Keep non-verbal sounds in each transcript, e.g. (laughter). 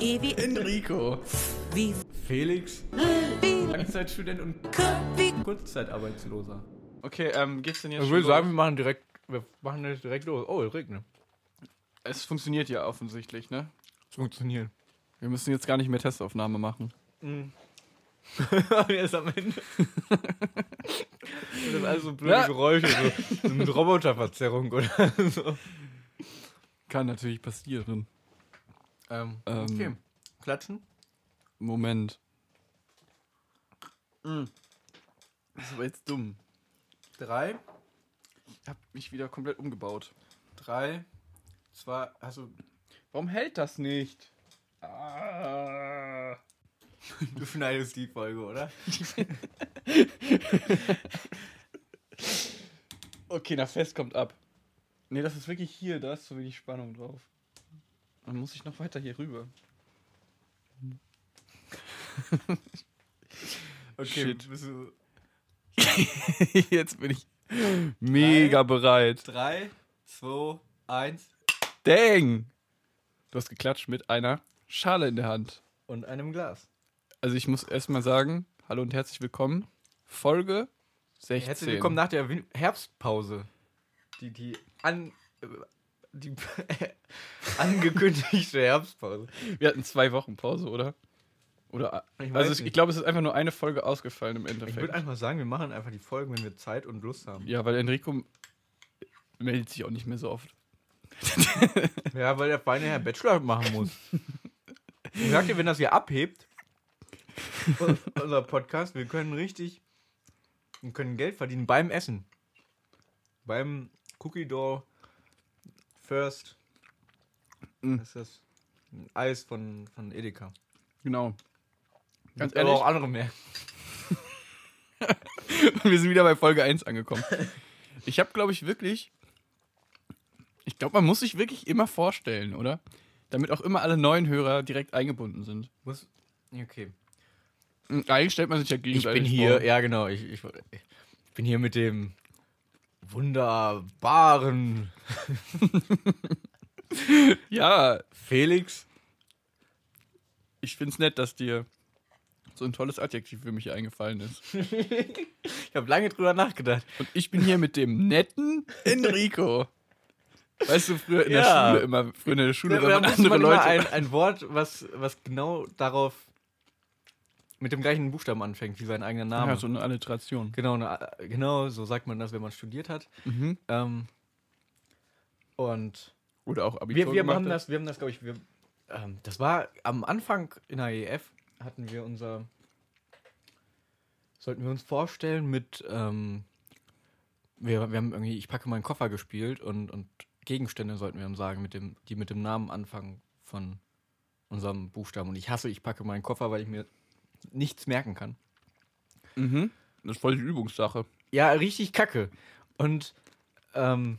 E wie Enrico. wie Felix. wie Langzeitstudent und wie Kurzzeitarbeitsloser. Okay, ähm, geht's denn jetzt Ich würde sagen, wir machen direkt, wir machen das direkt los. Oh, es regnet. Es funktioniert ja offensichtlich, ne? Es funktioniert. Wir müssen jetzt gar nicht mehr Testaufnahme machen. (laughs) Erst am Ende. (laughs) das sind alles so blöde Ja. Geräusche, so, so mit Roboterverzerrung oder so. Kann natürlich passieren. Ähm, Ähm, okay. Klatschen? Moment. Mm. Das war jetzt dumm. Drei, Ich hab mich wieder komplett umgebaut. Drei, zwei, also. Warum hält das nicht? Ah. (laughs) du schneidest die Folge, oder? (laughs) Okay, nach Fest kommt ab. Nee, das ist wirklich hier, da ist zu wenig Spannung drauf. Dann muss ich noch weiter hier rüber. (laughs) Okay, (laughs) Jetzt bin ich mega bereit. drei, zwei, eins Dang! Du hast geklatscht mit einer Schale in der Hand. und einem Glas. Also ich muss erstmal sagen, hallo und herzlich willkommen. Folge 16. Herzlich willkommen nach der Herbstpause. Die, die an... Die (laughs) angekündigte Herbstpause. Wir hatten zwei Wochen Pause, oder? Oder Ich also ich, ich glaube, es ist einfach nur eine Folge ausgefallen im Ich würde Endeffekt. einfach sagen, wir machen einfach die Folgen, wenn wir Zeit und Lust haben. Ja, weil Enrico meldet sich auch nicht mehr so oft. (laughs) Ja, weil der feine Herr Bachelor machen muss. (laughs) Ich sag dir, wenn das hier abhebt, unser Podcast, wir können richtig, wir können Geld verdienen beim Essen. Beim Cookie Dough First. Mm. Das ist das Eis von, von Edeka. Genau. Ganz Gibt aber ehrlich, auch andere mehr. (laughs) wir sind wieder bei Folge 1 angekommen. Ich habe, glaube ich, wirklich. Ich glaube, man muss sich wirklich immer vorstellen, oder? Damit auch immer alle neuen Hörer direkt eingebunden sind. Muss, okay. Und Eigentlich stellt man sich ja Ich gegenseitig bin hier, vor. ja genau, ich, ich, ich bin hier mit dem wunderbaren (laughs) Ja, Felix. ich finde es nett, dass dir so ein tolles Adjektiv für mich eingefallen ist. (laughs) Ich habe lange drüber nachgedacht. Und ich bin hier mit dem netten Enrico. Weißt du, früher in der Ja. Schule immer, früher in der Schule, Da, wenn man andere man Leute. ein, ein Wort, was, was genau darauf mit dem gleichen Buchstaben anfängt wie sein eigener Name. ja, so eine Alliteration. genau, eine, genau, so sagt man das, wenn man studiert hat. Mhm. Ähm, und Oder auch Abitur wir, wir gemacht haben hat. das, wir haben das, glaube ich, wir, ähm, das war am Anfang in der EF hatten wir unser, sollten wir uns vorstellen mit, ähm, wir, wir haben irgendwie, ich packe meinen Koffer gespielt und, und Gegenstände sollten wir dann sagen, mit dem, die mit dem Namen anfangen von unserem Buchstaben. Und ich hasse, ich packe meinen Koffer, weil ich mir nichts merken kann. Mhm. Das ist voll die Übungssache. Ja, richtig kacke. Und ähm,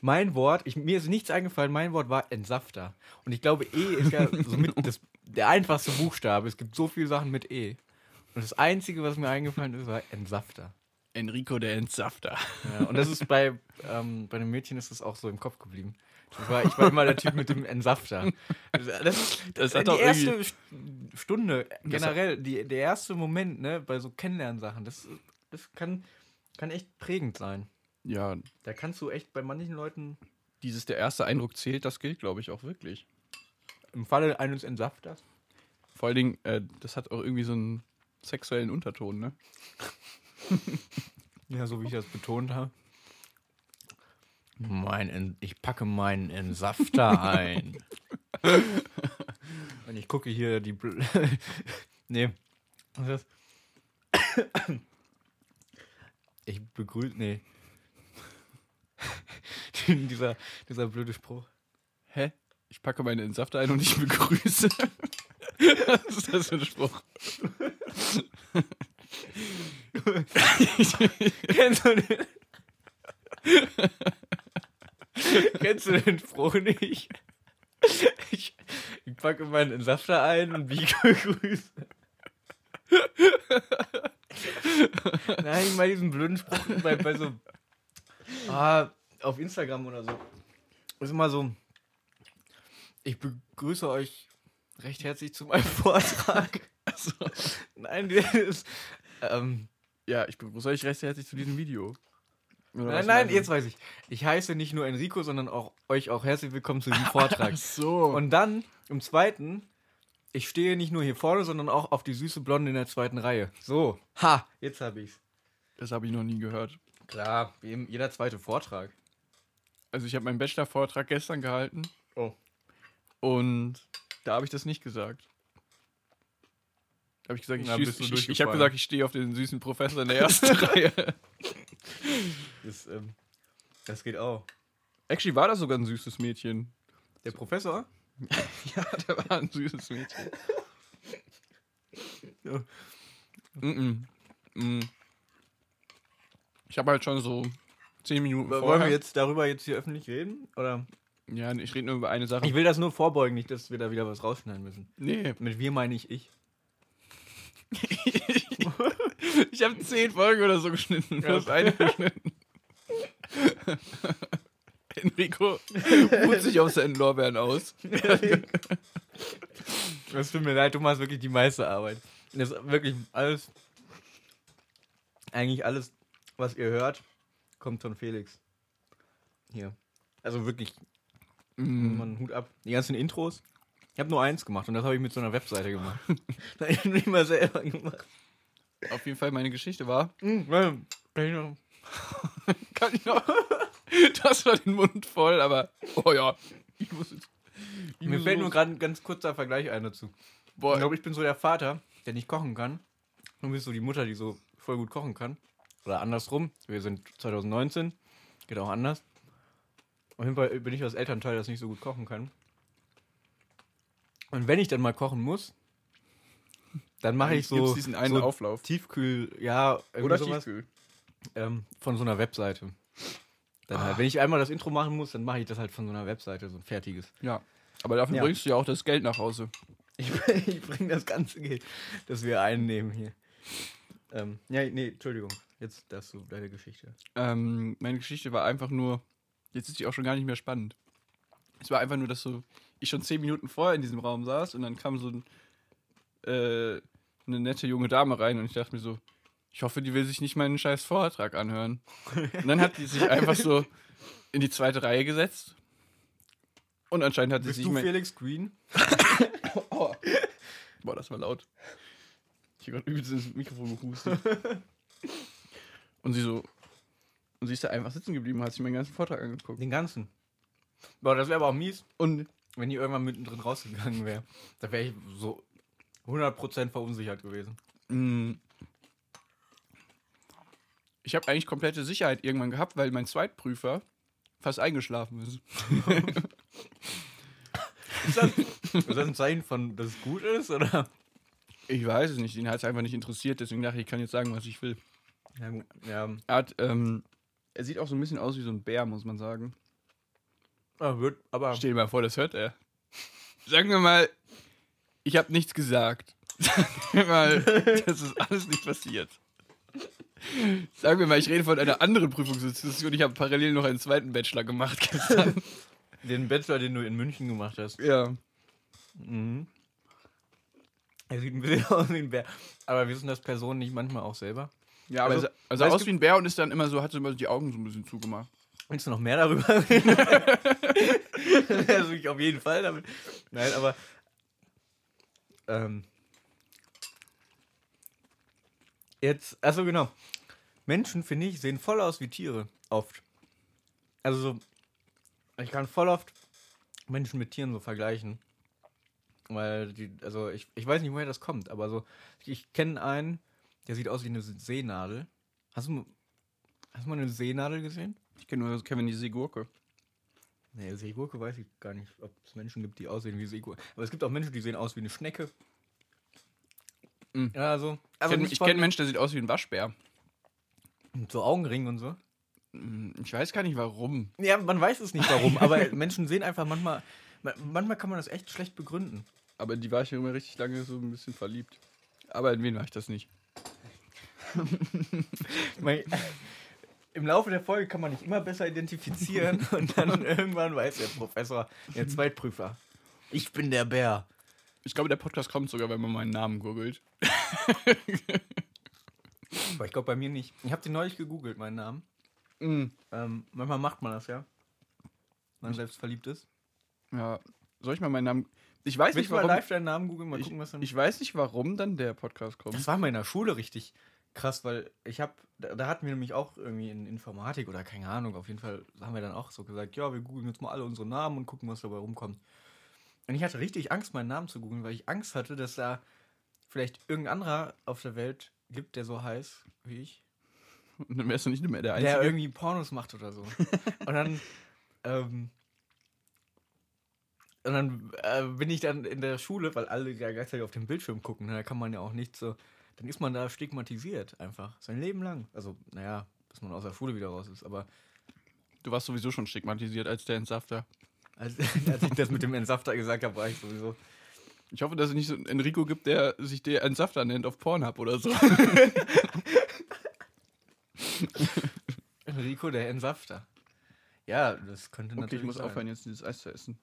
mein Wort, ich, mir ist nichts eingefallen, mein Wort war Entsafter. Und ich glaube, E ist ja somit das, der einfachste Buchstabe. Es gibt so viele Sachen mit E. Und das Einzige, was mir eingefallen ist, war Entsafter. Enrico der Entsafter. Ja, und das ist bei, ähm, bei den Mädchen ist das auch so im Kopf geblieben. Ich war, ich war immer der Typ mit dem Entsafter. Das, das, Das die erste Stunde, generell, die, der erste Moment, ne, bei so Kennenlernsachen, das, das kann, kann echt prägend sein. Ja, Da kannst du echt bei manchen Leuten dieses der erste Eindruck zählt, das gilt, glaube ich, auch wirklich. im Falle eines Entsafters. Vor allen Dingen, äh, das hat auch irgendwie so einen sexuellen Unterton, ne? Ja, so wie ich das betont habe. Mein ich packe meinen Entsafter ein. (laughs) Und ich gucke hier die. Bl (laughs) nee. Was ist das? Ich begrüße. Nee. (laughs) dieser, dieser blöde Spruch. Hä? Ich packe meine Entsafter ein und ich begrüße. Was ist das für ein Spruch? (laughs) Kennst du den? Kennst du den Spruch nicht? Ich, ich packe meinen Entsafter ein und biege (laughs) Grüße. Nein, ich meine diesen blöden Spruch bei, bei so. Ah, auf Instagram oder so. Ist immer so. Ich begrüße euch. recht herzlich zu meinem (laughs) Vortrag. Also, Nein, das ist, ähm, ja, ich begrüße euch recht herzlich zu diesem Video. Oder nein, nein, jetzt weiß ich. Ich heiße nicht nur Enrico, sondern auch euch auch herzlich willkommen zu diesem (laughs) Vortrag. Ach so. Und dann, im zweiten, ich stehe nicht nur hier vorne, sondern auch auf die süße Blonde in der zweiten Reihe. So, ha, jetzt habe ich's. das habe ich noch nie gehört. Klar, wie eben jeder zweite Vortrag. Also ich habe meinen Bachelor-Vortrag gestern gehalten Oh. und da habe ich das nicht gesagt. Habe ich gesagt, ich, Na, ich, ich habe gesagt, ich stehe auf den süßen Professor in der ersten (laughs) Reihe. Das, ähm, das geht auch. Actually war das sogar ein süßes Mädchen. Der Professor? (laughs) Ja, der war ein süßes Mädchen. Ja. Mm -mm. Mm. Ich habe halt schon so zehn Minuten Wollen vorher. wir jetzt darüber jetzt hier öffentlich reden? Oder? Ja, ich rede nur über eine Sache. Ich will das nur vorbeugen, nicht, dass wir da wieder was rausschneiden müssen. nee. Mit wir meine ich ich. Ich habe zehn Folgen oder so geschnitten. Du Ja. hast eine geschnitten. (laughs) Enrico ruht sich auf seinen Lorbeeren aus. (laughs) Es tut mir leid, du machst wirklich die meiste Arbeit. Das ist wirklich alles, eigentlich alles, was ihr hört, kommt von Felix. Hier. Also wirklich, Mm. man Hut ab. Die ganzen Intros. Ich habe nur eins gemacht und das habe ich mit so einer Webseite gemacht. (laughs) das habe ich nicht mal selber gemacht. Auf jeden Fall, meine Geschichte war. (laughs) Hm, kann ich noch- (laughs) Kann ich noch? Das war den Mund voll, aber. Oh ja. Ich muss jetzt. ich Mir muss fällt los. nur gerade ein ganz kurzer Vergleich ein dazu. Ich Boah, glaube, ich bin so der Vater, der nicht kochen kann. Und du bist so die Mutter, die so voll gut kochen kann. Oder andersrum. Wir sind 2019. Geht auch anders. Auf jeden Fall bin ich das Elternteil, das nicht so gut kochen kann. Und wenn ich dann mal kochen muss, dann mache ich so, diesen einen so Auflauf. Tiefkühl, ja, Oder sowas, Tiefkühl. ähm, von so einer Webseite. Dann halt, wenn ich einmal das Intro machen muss, dann mache ich das halt von so einer Webseite, so ein fertiges. Ja. Aber dafür Ja. bringst du ja auch das Geld nach Hause. Ich, (laughs) ich bringe das ganze Geld, das wir einnehmen hier. Ähm, ja, nee, Entschuldigung. Jetzt darfst du deine Geschichte. Ähm, meine Geschichte war einfach nur. Jetzt ist die auch schon gar nicht mehr spannend. Es war einfach nur, dass so ich schon zehn Minuten vorher in diesem Raum saß und dann kam so ein, äh, eine nette junge Dame rein und ich dachte mir so, ich hoffe, die will sich nicht meinen scheiß Vortrag anhören. Und dann hat die sich einfach so in die zweite Reihe gesetzt. Und anscheinend hat sie Bist sich du Felix Green? (coughs) Boah, das war laut. Ich habe gerade übelst ins Mikrofon gehustet. und sie so. Und sie ist da einfach sitzen geblieben, hat sich meinen ganzen Vortrag angeguckt. Den ganzen. Boah, das wäre aber auch mies, Und wenn die irgendwann mittendrin rausgegangen wäre. Da wäre ich so 100% verunsichert gewesen. mh, ich habe eigentlich komplette Sicherheit irgendwann gehabt, weil mein Zweitprüfer fast eingeschlafen ist. (laughs) Ist das, ist das ein Zeichen von, dass es gut ist? Oder? Ich weiß es nicht, ihn hat es einfach nicht interessiert, deswegen dachte ich, ich kann jetzt sagen, was ich will. Ja, gut. Ja, Er hat, ähm, er sieht auch so ein bisschen aus wie so ein Bär, muss man sagen. ah, wird, aber. Stell dir mal vor, das hört er. Sagen wir mal, ich habe nichts gesagt. (laughs) Sagen wir mal, das ist alles nicht passiert. Sagen wir mal, ich rede von einer anderen Prüfungsinstitution. Ich habe parallel noch einen zweiten Bachelor gemacht gestern. Den Bachelor, den du in München gemacht hast. ja. Mhm. Er sieht ein bisschen (laughs) aus wie ein Bär. Aber wissen das Personen nicht manchmal auch selber? Ja, aber Also, also, also es aus wie ein Bär und ist dann immer so, hat so immer die Augen so ein bisschen zugemacht. Willst du noch mehr darüber reden? (laughs) also ich auf jeden Fall damit. Nein, aber. Ähm, jetzt, also genau. Menschen, finde ich, sehen voll aus wie Tiere. Oft. Also so. Ich kann voll oft Menschen mit Tieren so vergleichen. Weil die, also ich, ich weiß nicht, woher das kommt, aber so, ich kenne einen, der sieht aus wie eine Seenadel. Hast du, hast du mal eine Seenadel gesehen? Ich kenne nur Kevin die Seegurke. Nee, Seegurke weiß ich gar nicht, ob es Menschen gibt, die aussehen wie Seegurke. Aber es gibt auch Menschen, die sehen aus wie eine Schnecke. Mhm. Ja, so. Ich Also kenn- nicht ich kenne einen Menschen, der sieht aus wie ein Waschbär. mit so Augenringen und so. Hm, Ich weiß gar nicht warum. Ja, man weiß es nicht warum, aber (laughs) Menschen sehen einfach manchmal. ma- Manchmal kann man das echt schlecht begründen. Aber die war ich immer richtig lange so ein bisschen verliebt. Aber in wen war ich das nicht? Ich mein, (laughs) Im Laufe der Folge kann man nicht immer besser identifizieren (laughs) und dann irgendwann weiß der Professor, der Zweitprüfer. Ich bin der Bär. Ich glaube, der Podcast kommt sogar, wenn man meinen Namen googelt. (laughs) Aber ich glaube bei mir nicht. Ich habe den neulich gegoogelt, meinen Namen. Mhm. Ähm, manchmal macht man das ja. Wenn man selbst verliebt ist. Ja, soll ich mal meinen Namen. Ich weiß Willst nicht, du mal warum. live deinen Namen googeln? Mal Ich, gucken, was dann. ich weiß nicht, warum dann der Podcast kommt. das war mal in der Schule richtig krass, weil ich habe, da, da hatten wir nämlich auch irgendwie in Informatik oder keine Ahnung, auf jeden Fall haben wir dann auch so gesagt, ja, wir googeln jetzt mal alle unsere Namen und gucken, was dabei rumkommt. Und ich hatte richtig Angst, meinen Namen zu googeln, weil ich Angst hatte, dass da vielleicht irgendein anderer auf der Welt gibt, der so heißt wie ich. Und dann wärst du nicht mehr der Einzige. der irgendwie Pornos macht oder so. (laughs) und dann, ähm, und dann äh, bin ich dann in der Schule, weil alle ja gleichzeitig auf den Bildschirm gucken, ne, da kann man ja auch nicht so, dann ist man da stigmatisiert einfach, sein Leben lang. Also, naja, bis man aus der Schule wieder raus ist, aber du warst sowieso schon stigmatisiert als der Entsafter. als, (laughs) als ich das mit dem Entsafter gesagt habe, war ich sowieso. Ich hoffe, dass es nicht so einen Enrico gibt, der sich der Entsafter nennt auf Pornhub oder so. (laughs) Enrico, der Entsafter. Ja, das könnte Okay, natürlich ich muss sein. aufhören, jetzt dieses Eis zu essen.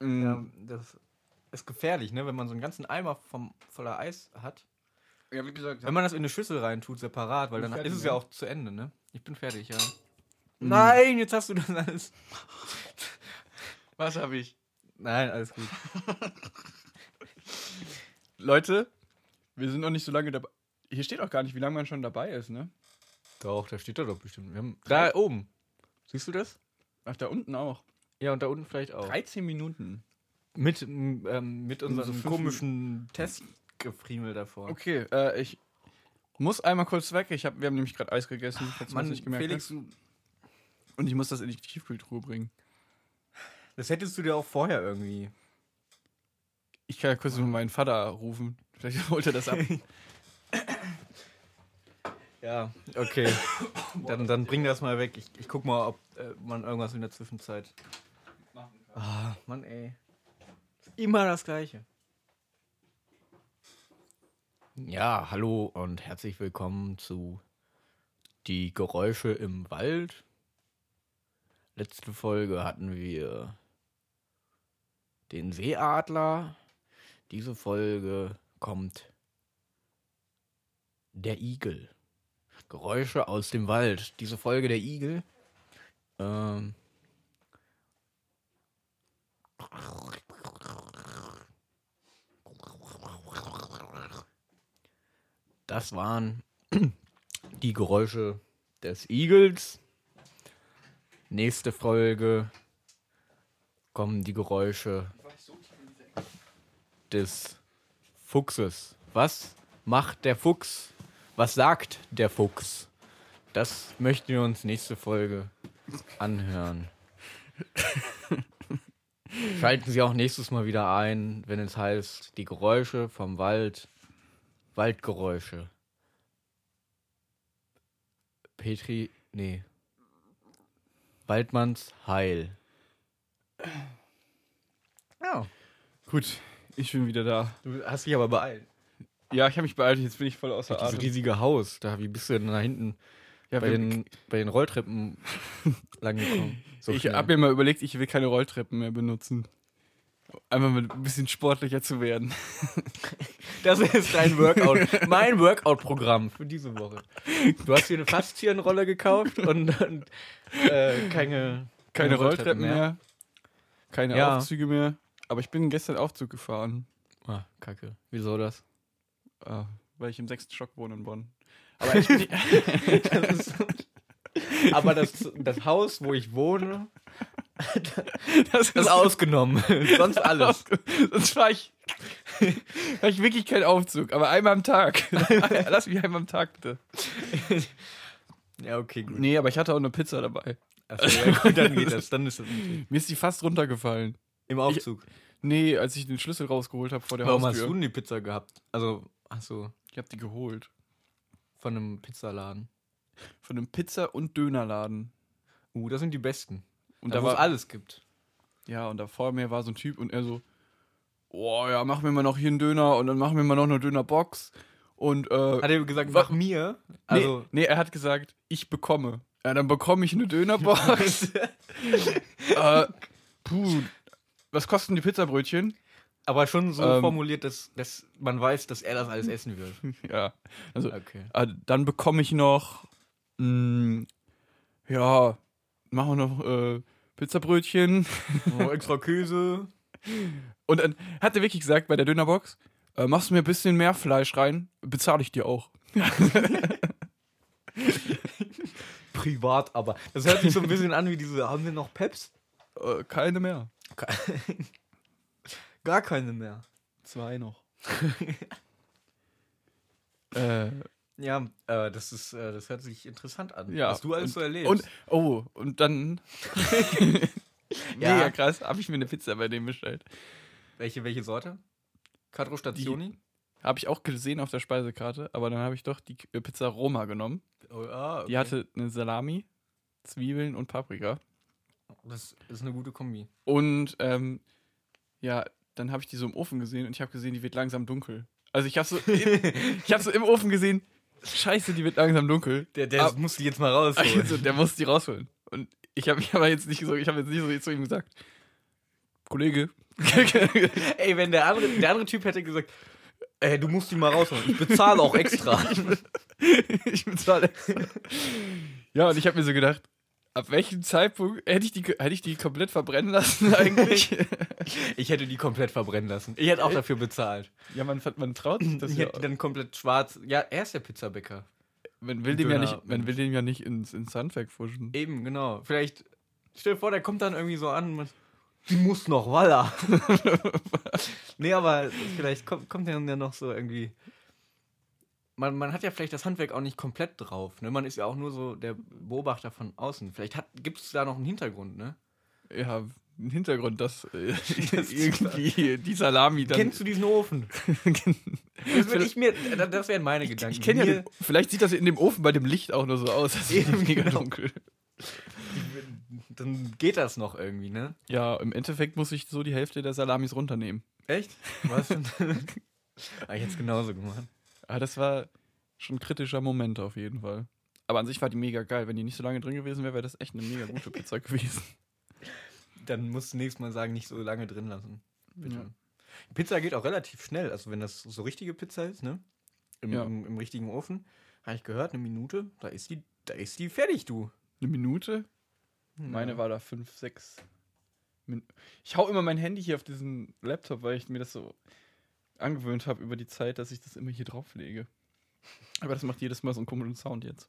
Ja, Mm, das ist gefährlich, ne, wenn man so einen ganzen Eimer vom, voller Eis hat. ja, wie gesagt, Wenn man das in eine Schüssel reintut, separat, weil dann fertig, ist es ja? ja auch zu Ende, ne? Ich bin fertig, ja. Mhm. Nein, jetzt hast du das alles. was habe ich? Nein, alles gut. (laughs) Leute, wir sind noch nicht so lange dabei. Hier steht auch gar nicht, wie lange man schon dabei ist, ne? Doch, da steht da doch bestimmt. Wir haben da oben. Siehst du das? Ach, da unten auch. Ja, und da unten vielleicht auch. 13 Minuten. Mit, ähm, mit so unserem fünf komischen Testgefriemel davor. Okay, äh, ich muss einmal kurz weg. Ich hab, wir haben nämlich gerade Eis gegessen, man Mann, nicht gemerkt Felix, hat. du, Und ich muss das in die Tiefkühltruhe bringen. das hättest du dir auch vorher irgendwie. Ich kann ja kurz mal meinen Vater rufen. Vielleicht (laughs) holt er das ab. (laughs) Ja, okay. dann, dann bring das mal weg. Ich, ich guck mal, ob äh, man irgendwas in der Zwischenzeit. Ah, Mann, ey. Immer das Gleiche. Ja, hallo und herzlich willkommen zu Die Geräusche im Wald. Letzte Folge hatten wir den Seeadler. Diese Folge kommt der Igel. Geräusche aus dem Wald. Diese Folge der Igel. Ähm, das waren (clears throat) die Geräusche des Igels. Nächste Folge kommen die Geräusche des Fuchses. Was macht der Fuchs? Was sagt der Fuchs? Das möchten wir uns nächste Folge anhören. (laughs) Schalten Sie auch nächstes Mal wieder ein, wenn es heißt, die Geräusche vom Wald, Waldgeräusche. Petri, nee. Waldmanns Heil. Ja. Gut, ich bin wieder da. Du hast dich aber beeilt. Ja, ich habe mich beeilt, jetzt bin ich voll außer Dieses Atem. riesige Haus, da, wie bist du denn da hinten Ja, bei, den, bei den Rolltreppen (laughs) lang gekommen? So ich habe mir mal überlegt, ich will keine Rolltreppen mehr benutzen. Einfach mal ein bisschen sportlicher zu werden. (laughs) Das ist dein Workout, mein Workout-Programm für diese Woche. Du hast dir eine Faszienrolle gekauft und, und äh, keine, Keine Rolltreppen mehr. Keine Ja. Aufzüge mehr. Aber ich bin gestern Aufzug gefahren. Ah, kacke. Wieso das? Ah, weil ich im sechsten Stock wohne in Bonn. Aber (laughs) das ist, aber das, das Haus, wo ich wohne, (laughs) das ist ausgenommen. (laughs) Sonst alles. Sonst fahre ich, (laughs) fahr ich wirklich keinen Aufzug, aber einmal am Tag. Lass mich einmal am Tag bitte. Ja, okay, gut. Nee, aber ich hatte auch eine Pizza dabei. Achso, ja, gut, dann geht das. Dann ist das okay. Mir ist die fast runtergefallen. Im Aufzug. Nee, als ich den Schlüssel rausgeholt habe vor der Warum hast Haustür. du denn die Pizza gehabt? Also, achso, Ich habe die geholt. von einem Pizzaladen. Von einem Pizza- und Dönerladen. Uh, das sind die besten. Und da, da wo es alles gibt. Ja, und da vor mir war so ein Typ und er so, oh ja, mach mir mal noch hier einen Döner und dann machen wir mal noch eine Dönerbox. Und äh, Hat er gesagt, mach mir? also, Also, nee, nee, er hat gesagt, ich bekomme. Ja, dann bekomme ich eine Dönerbox. (laughs) (laughs) äh, puh, was kosten die Pizzabrötchen? Aber schon so Ähm. formuliert, dass, dass man weiß, dass er das alles essen wird. (laughs) Ja. Also, Okay. äh, dann bekomme ich noch, mh, ja, machen wir noch äh, Pizzabrötchen. Oh, extra Käse. Und dann hat er wirklich gesagt bei der Dönerbox, äh, machst du mir ein bisschen mehr Fleisch rein, bezahle ich dir auch. Privat, aber. Das hört sich so ein bisschen an wie diese. Haben wir noch Peps? Äh, keine mehr. (laughs) Gar keine mehr. Zwei noch. (laughs) äh, Ja, äh, das ist, äh, das hört sich interessant an. Ja, Was du alles und- so erlebst. und, oh, und dann, (laughs) Ja. mega krass, habe ich mir eine Pizza bei dem bestellt. welche, welche Sorte? Quattro Stationi? Habe ich auch gesehen auf der Speisekarte, aber dann habe ich doch die äh, Pizza Roma genommen. Oh, ah, okay. Die hatte eine Salami, Zwiebeln und Paprika. Das ist eine gute Kombi. Und ähm, ja, dann habe ich die so im Ofen gesehen und ich habe gesehen, die wird langsam dunkel. Also ich habe so, im- (laughs) ich habe so im Ofen gesehen, scheiße, die wird langsam dunkel. Der, der muss die jetzt mal rausholen. (laughs) Also, der muss die rausholen. Und ich habe mich aber jetzt nicht so, ich habe jetzt nicht so zu ihm gesagt, Kollege, (laughs) Ey, wenn der andere, der andere Typ hätte gesagt, ey, du musst die mal rausholen. Ich bezahle auch extra. (laughs) ich bezahle extra. Ja, und ich habe mir so gedacht, ab welchem Zeitpunkt hätte ich die, hätte ich die komplett verbrennen lassen eigentlich? (laughs) Ich hätte die komplett verbrennen lassen. Ich hätte auch dafür bezahlt. ja, man, man traut sich das Ich ja. hätte die dann komplett schwarz. Ja, er ist der Pizzabäcker. Man will dem ja nicht, man will dem ja nicht ins, ins Handwerk pfuschen. Eben, genau. Vielleicht, stell dir vor, der kommt dann irgendwie so an und die muss noch, Walla. (laughs) nee, aber vielleicht kommt, kommt der dann ja noch so irgendwie. Man, man hat ja vielleicht das Handwerk auch nicht komplett drauf. Ne? Man ist ja auch nur so der Beobachter von außen. Vielleicht gibt es da noch einen Hintergrund, ne? Ja, ein Hintergrund, dass äh, (laughs) irgendwie die Salami dann. Kennst du diesen Ofen? (laughs) Das, würd ich mir, das- das wären meine Gedanken. ich kenne ja, den, vielleicht sieht das in dem Ofen bei dem Licht auch nur so aus. Das ist Eben, mega genau. dunkel. Dann geht das noch irgendwie, ne? Ja, im Endeffekt muss ich so die Hälfte der Salamis runternehmen. Echt? Was? (laughs) ah, ich es genauso gemacht. Aber das war schon ein kritischer Moment auf jeden Fall. Aber an sich war die mega geil. Wenn die nicht so lange drin gewesen wäre, wäre das echt eine mega gute Pizza gewesen. (laughs) Dann musst du nächstes Mal sagen, nicht so lange drin lassen. Bitte. Ja. Pizza geht auch relativ schnell. Also wenn das so richtige Pizza ist, ne? Im, Ja. im, im richtigen Ofen. Habe ich gehört, eine Minute, da ist die, da ist die fertig, du. Eine Minute? Meine Ja. war da fünf, sechs. Min ich hau immer mein Handy hier auf diesen Laptop, weil ich mir das so angewöhnt habe über die Zeit, dass ich das immer hier drauf lege. Aber das macht jedes Mal so einen komischen Sound jetzt.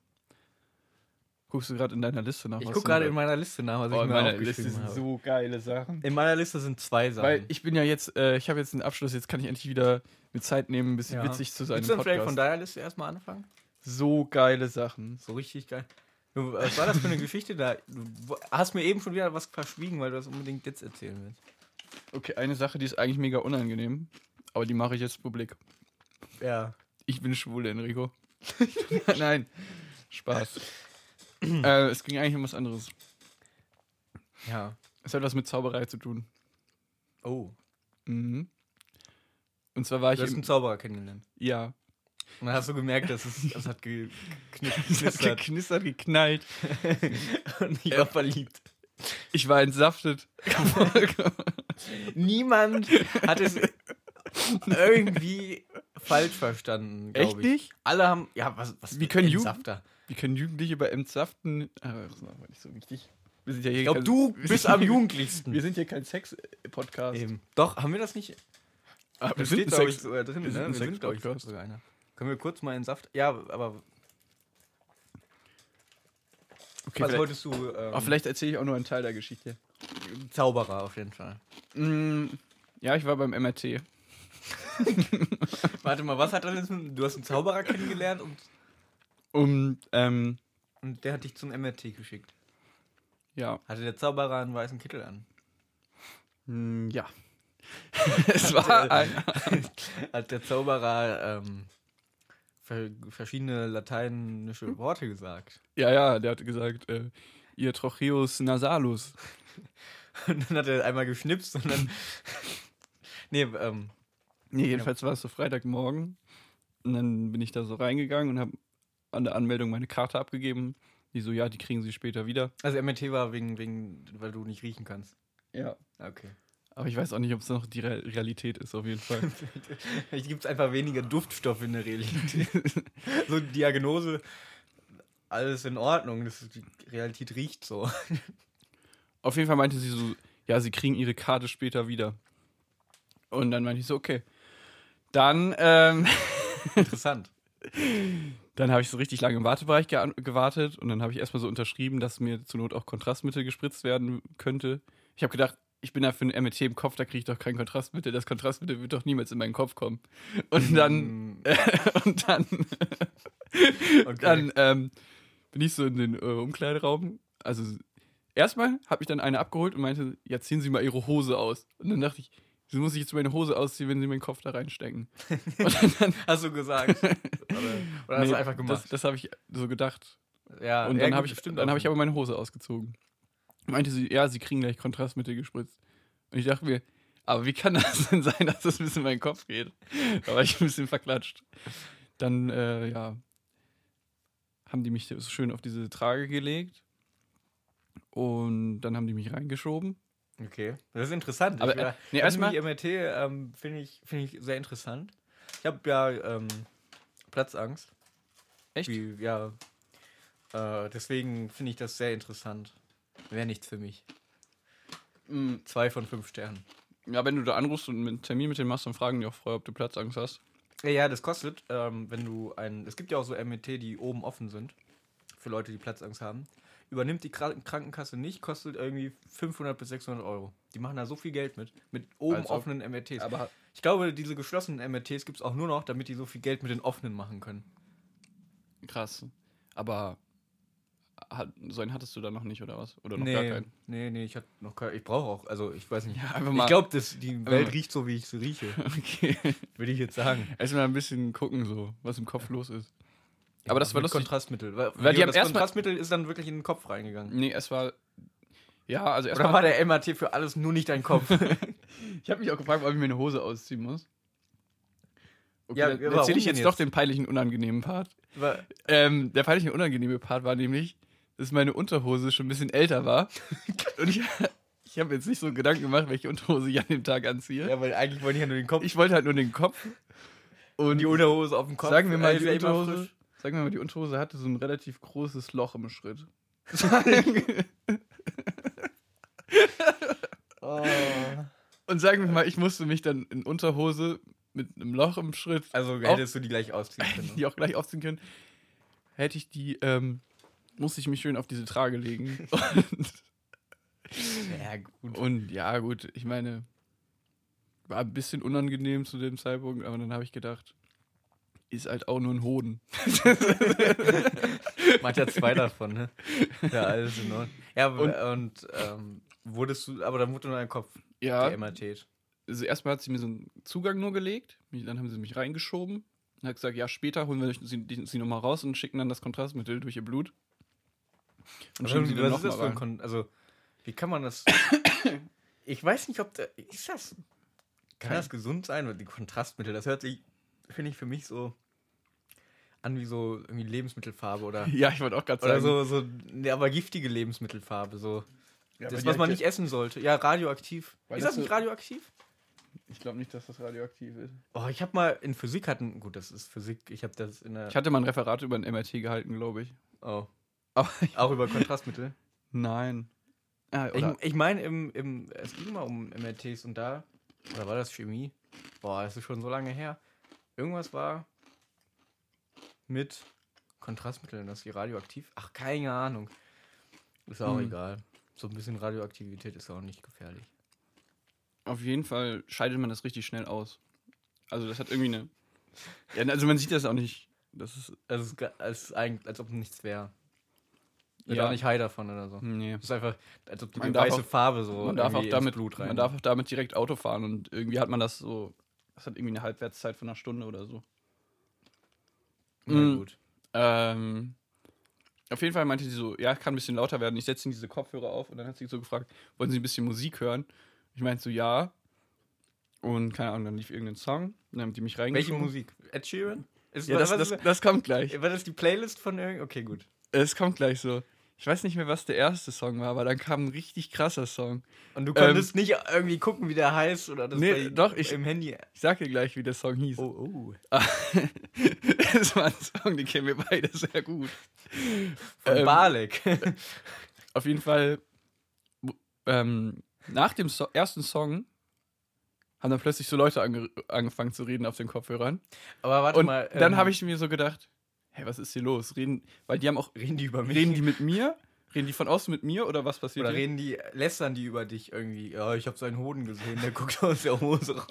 Guckst du gerade in deiner Liste nach? Ich gucke gerade in meiner Liste nach, was Oh, ich in mir meiner Liste sind habe. so geile Sachen. In meiner Liste sind zwei Sachen. Weil ich bin ja jetzt, äh, ich habe jetzt einen Abschluss, jetzt kann ich endlich wieder mit Zeit nehmen, ein bisschen Ja. witzig zu sein Willst du dann vielleicht von deiner Liste erstmal anfangen? so geile Sachen. So richtig geil. Was war das für eine (laughs) Geschichte da? Du hast mir eben schon wieder was verschwiegen, weil du das unbedingt jetzt erzählen willst. Okay, eine Sache, die ist eigentlich mega unangenehm, aber die mache ich jetzt publik. Ja. Ich bin schwul, Enrico. (laughs) (laughs) Nein, Spaß. (clears throat) äh, es ging eigentlich um was anderes. Ja. Es hat was mit Zauberei zu tun. Oh. Mhm. Und zwar war ich Du hast einen Zauberer kennengelernt. ja, Und dann hast du gemerkt, dass es, (laughs) es hat geknistert. geknistert, geknallt. Und ich war verliebt. Ich war entsaftet. Niemand hat es irgendwie falsch verstanden, Echt ich. nicht? Alle haben, ja, was, was Wie können Entsafter? Wie können Jugendliche bei Entsaften. Ah, das ist aber nicht so wichtig. Wir sind ja hier Ich glaube, du bist am jugendlichsten. Wir sind hier kein Sex-Podcast. Eben. Doch, haben wir das nicht? Ah, wir Das sind steht, glaube ich, sogar drin. wir sind ne? Wir sind, glaube ich, sogar einer. Können wir kurz mal in Saft. Ja, aber Okay, was wolltest du? Ähm, oh, vielleicht erzähle ich auch nur einen Teil der Geschichte. Zauberer auf jeden Fall. Mm, ja, ich war beim MRT. (laughs) Warte mal, was hat jetzt mit, Du hast einen Zauberer kennengelernt und, Und, ähm, und der hat dich zum MRT geschickt. ja. Hatte der Zauberer einen weißen Kittel an? Mm, ja. (laughs) es war ein. (laughs) Hat der Zauberer ähm, ver verschiedene lateinische Worte gesagt? Ja, ja, der hat gesagt, äh, ihr Trocheus nasalus. Und dann hat er einmal geschnipst und dann. nee, ähm, Nee, jedenfalls war es so Freitagmorgen. Und dann bin ich da so reingegangen und habe an der Anmeldung meine Karte abgegeben. Die so, ja, die kriegen sie später wieder. also MRT war wegen, wegen, weil du nicht riechen kannst. Ja. Okay. Aber ich weiß auch nicht, ob es noch die Re Realität ist, auf jeden Fall. (laughs) Vielleicht gibt es einfach weniger Duftstoff in der Realität. (laughs) so Diagnose, alles in Ordnung. Das ist, die Realität riecht so. (laughs) auf jeden Fall meinte sie so, ja, sie kriegen ihre Karte später wieder. Und dann meinte ich so, okay. Dann, ähm, (laughs) Interessant. dann habe ich so richtig lange im Wartebereich ge gewartet und dann habe ich erstmal so unterschrieben, dass mir zur Not auch Kontrastmittel gespritzt werden könnte. Ich habe gedacht, ich bin da für ein MRT im Kopf, da kriege ich doch kein Kontrastmittel. Das Kontrastmittel wird doch niemals in meinen Kopf kommen. Und dann, Mm, (laughs) und dann, (laughs) okay. dann ähm, bin ich so in den äh, Umkleideraum. Also erstmal hat mich dann eine abgeholt und meinte, ja, ziehen Sie mal Ihre Hose aus. Und dann dachte ich, wieso muss ich jetzt meine Hose ausziehen, wenn Sie meinen Kopf da reinstecken? (laughs) Hast du gesagt. (laughs) Oder, oder hast Nee, du einfach gemacht? Das, das habe ich so gedacht. ja, Und dann habe ich, dann hab ich aber meine Hose ausgezogen. Meinte sie, ja, sie kriegen gleich Kontrastmittel gespritzt. Und ich dachte mir, aber wie kann das (laughs) denn sein, dass das bis in meinen Kopf geht? Da war ich ein bisschen verklatscht. Dann, äh, ja, haben die mich so schön auf diese Trage gelegt. Und dann haben die mich reingeschoben. Okay, das ist interessant. Aber, ich, äh, nee, also erstmal- die MRT ähm, finde ich, find ich sehr interessant. Ich habe ja ähm, Platzangst. Echt? Wie, ja. Äh, deswegen finde ich das sehr interessant. Wäre nichts für mich. Mm, Zwei von fünf Sternen. Ja, wenn du da anrufst und einen Termin mit denen machst, dann fragen die auch vorher, ob du Platzangst hast. Ja, ja, das kostet, ähm, wenn du ein. Es gibt ja auch so MRT, die oben offen sind. Für Leute, die Platzangst haben. Übernimmt die Kra- Krankenkasse nicht, kostet irgendwie 500 bis 600 Euro. Die machen da so viel Geld mit. Mit oben Als ob. offenen MRTs. Aber Ich glaube, diese geschlossenen MRTs gibt es auch nur noch, damit die so viel Geld mit den offenen machen können. krass. Aber hat, so einen hattest du da noch nicht, oder was? Oder noch gar nee, keinen? nee, nee, ich hatte noch keinen. Ich brauche auch, also ich weiß nicht. Ja, ich glaube, die Welt riecht so, wie ich sie rieche. (laughs) Okay. Würde ich jetzt sagen. Erstmal ein bisschen gucken, so, was im Kopf los ist. Aber das war lustig. Kontrastmittel. Weil, Weil die haben das erstmal- Kontrastmittel ist dann wirklich in den Kopf reingegangen. Nee, es war. Ja, also Oder erstmal. war der MRT für alles nur nicht dein Kopf? (laughs) Ich habe mich auch gefragt, ob ich mir eine Hose ausziehen muss. Okay, Ja, dann erzähle ich denn jetzt doch jetzt? den peinlichen, unangenehmen Part. Ähm, der peinliche, unangenehme Part war nämlich, dass meine Unterhose schon ein bisschen älter war. (laughs) Und ich, ich habe jetzt nicht so Gedanken gemacht, welche Unterhose ich an dem Tag anziehe. ja, weil eigentlich wollte ich ja nur den Kopf. Ich wollte halt nur den Kopf. Und die Unterhose auf dem Kopf. sagen wir mal, äh, die Unterhose. Sagen wir mal, die Unterhose hatte so ein relativ großes Loch im Schritt. (laughs) Oh. Und sagen wir mal, ich musste mich dann in Unterhose mit einem Loch im Schritt, Also hättest du die gleich ausziehen (laughs) können. die auch gleich ausziehen können, hätte ich die, ähm, musste ich mich schön auf diese Trage legen. (laughs) Und, ja, gut. und ja, gut, ich meine, war ein bisschen unangenehm zu dem Zeitpunkt, aber dann habe ich gedacht, ist halt auch nur ein Hoden. (laughs) Man hat ja zwei davon, ne? Ja, alles in Ordnung. Ja, Und- und, ähm, wurdest du, aber dann wurde nur dein Kopf Ja, MRT. also erstmal hat sie mir so einen Zugang nur gelegt, dann haben sie mich reingeschoben und hat gesagt, ja, später holen wir sie, die- sie nochmal raus und schicken dann das Kontrastmittel durch ihr Blut. Und schicken sie was ist das für ein. Kon Also, wie kann man das. (coughs) ich weiß nicht, ob da. Ist das. Kann Kein- das gesund sein? Oder die Kontrastmittel, das hört sich, finde ich, für mich so an wie so irgendwie Lebensmittelfarbe oder. (laughs) Ja, ich wollte auch gerade sagen. Oder so, so, ne, aber giftige Lebensmittelfarbe, so. Ja, das, was man nicht essen sollte. Ja, radioaktiv. Weil ist das das nicht so- radioaktiv? Ich glaube nicht, dass das radioaktiv ist. Oh, ich habe mal in Physik hatten. Gut, das ist Physik. Ich habe das in der. Ich hatte mal ein Referat über ein MRT gehalten, glaube ich. oh. Aber (laughs) Auch über Kontrastmittel. nein. Ah, Ich, ich meine, im, im, es ging mal um MRTs und da, oder war das Chemie? Boah, das ist schon so lange her. Irgendwas war mit Kontrastmitteln, das ist die radioaktiv. Ach, keine Ahnung. Ist auch Hm. egal. So ein bisschen Radioaktivität ist auch nicht gefährlich. auf jeden Fall scheidet man das richtig schnell aus. Also das hat irgendwie eine. Ja, also man sieht das auch nicht. Das ist. Also es ist, es ist eigentlich, als ob nichts wäre. Wird Ja. auch nicht high davon oder so. Nee. Es ist einfach, als ob die weiße auch- Farbe so Man darf, auch damit, Blut rein. man darf auch damit direkt Auto fahren und irgendwie hat man das so. Das hat irgendwie eine Halbwertszeit von einer Stunde oder so. Na Mm. gut. Ähm, auf jeden Fall meinte sie so, ja, kann ein bisschen lauter werden. Ich setze Ihnen diese Kopfhörer auf und dann hat sie so gefragt, wollen Sie ein bisschen Musik hören? Ich meinte so, ja. Und keine Ahnung, dann lief irgendein Song. Dann haben die mich Welche reingeschoben. Musik? Ed Sheeran? Ist, Ja, das, das, das kommt gleich. war das die Playlist von irgend? Okay, gut. Es kommt gleich so. Ich weiß nicht mehr, was der erste Song war, aber dann kam ein richtig krasser Song. Und du konntest nicht irgendwie gucken, wie der heißt oder das Nee, bei, doch, ich- im Handy. Ich sag dir gleich, wie der Song hieß. Oh, oh. (laughs) das war ein Song, den kennen wir beide sehr gut. Von Ähm, Balek. (laughs) Auf jeden Fall, ähm, nach dem so ersten Song haben dann plötzlich so Leute ange angefangen zu reden auf den Kopfhörern. Aber warte Und mal. dann ähm, habe ich mir so gedacht, hey, was ist hier los? Reden, weil die haben auch, Reden die über mich? reden die mit mir? Reden die von außen mit mir oder was passiert Oder hier? reden die, lästern die über dich irgendwie? Ja, ich habe seinen Hoden gesehen, der guckt (laughs) aus der Hose raus.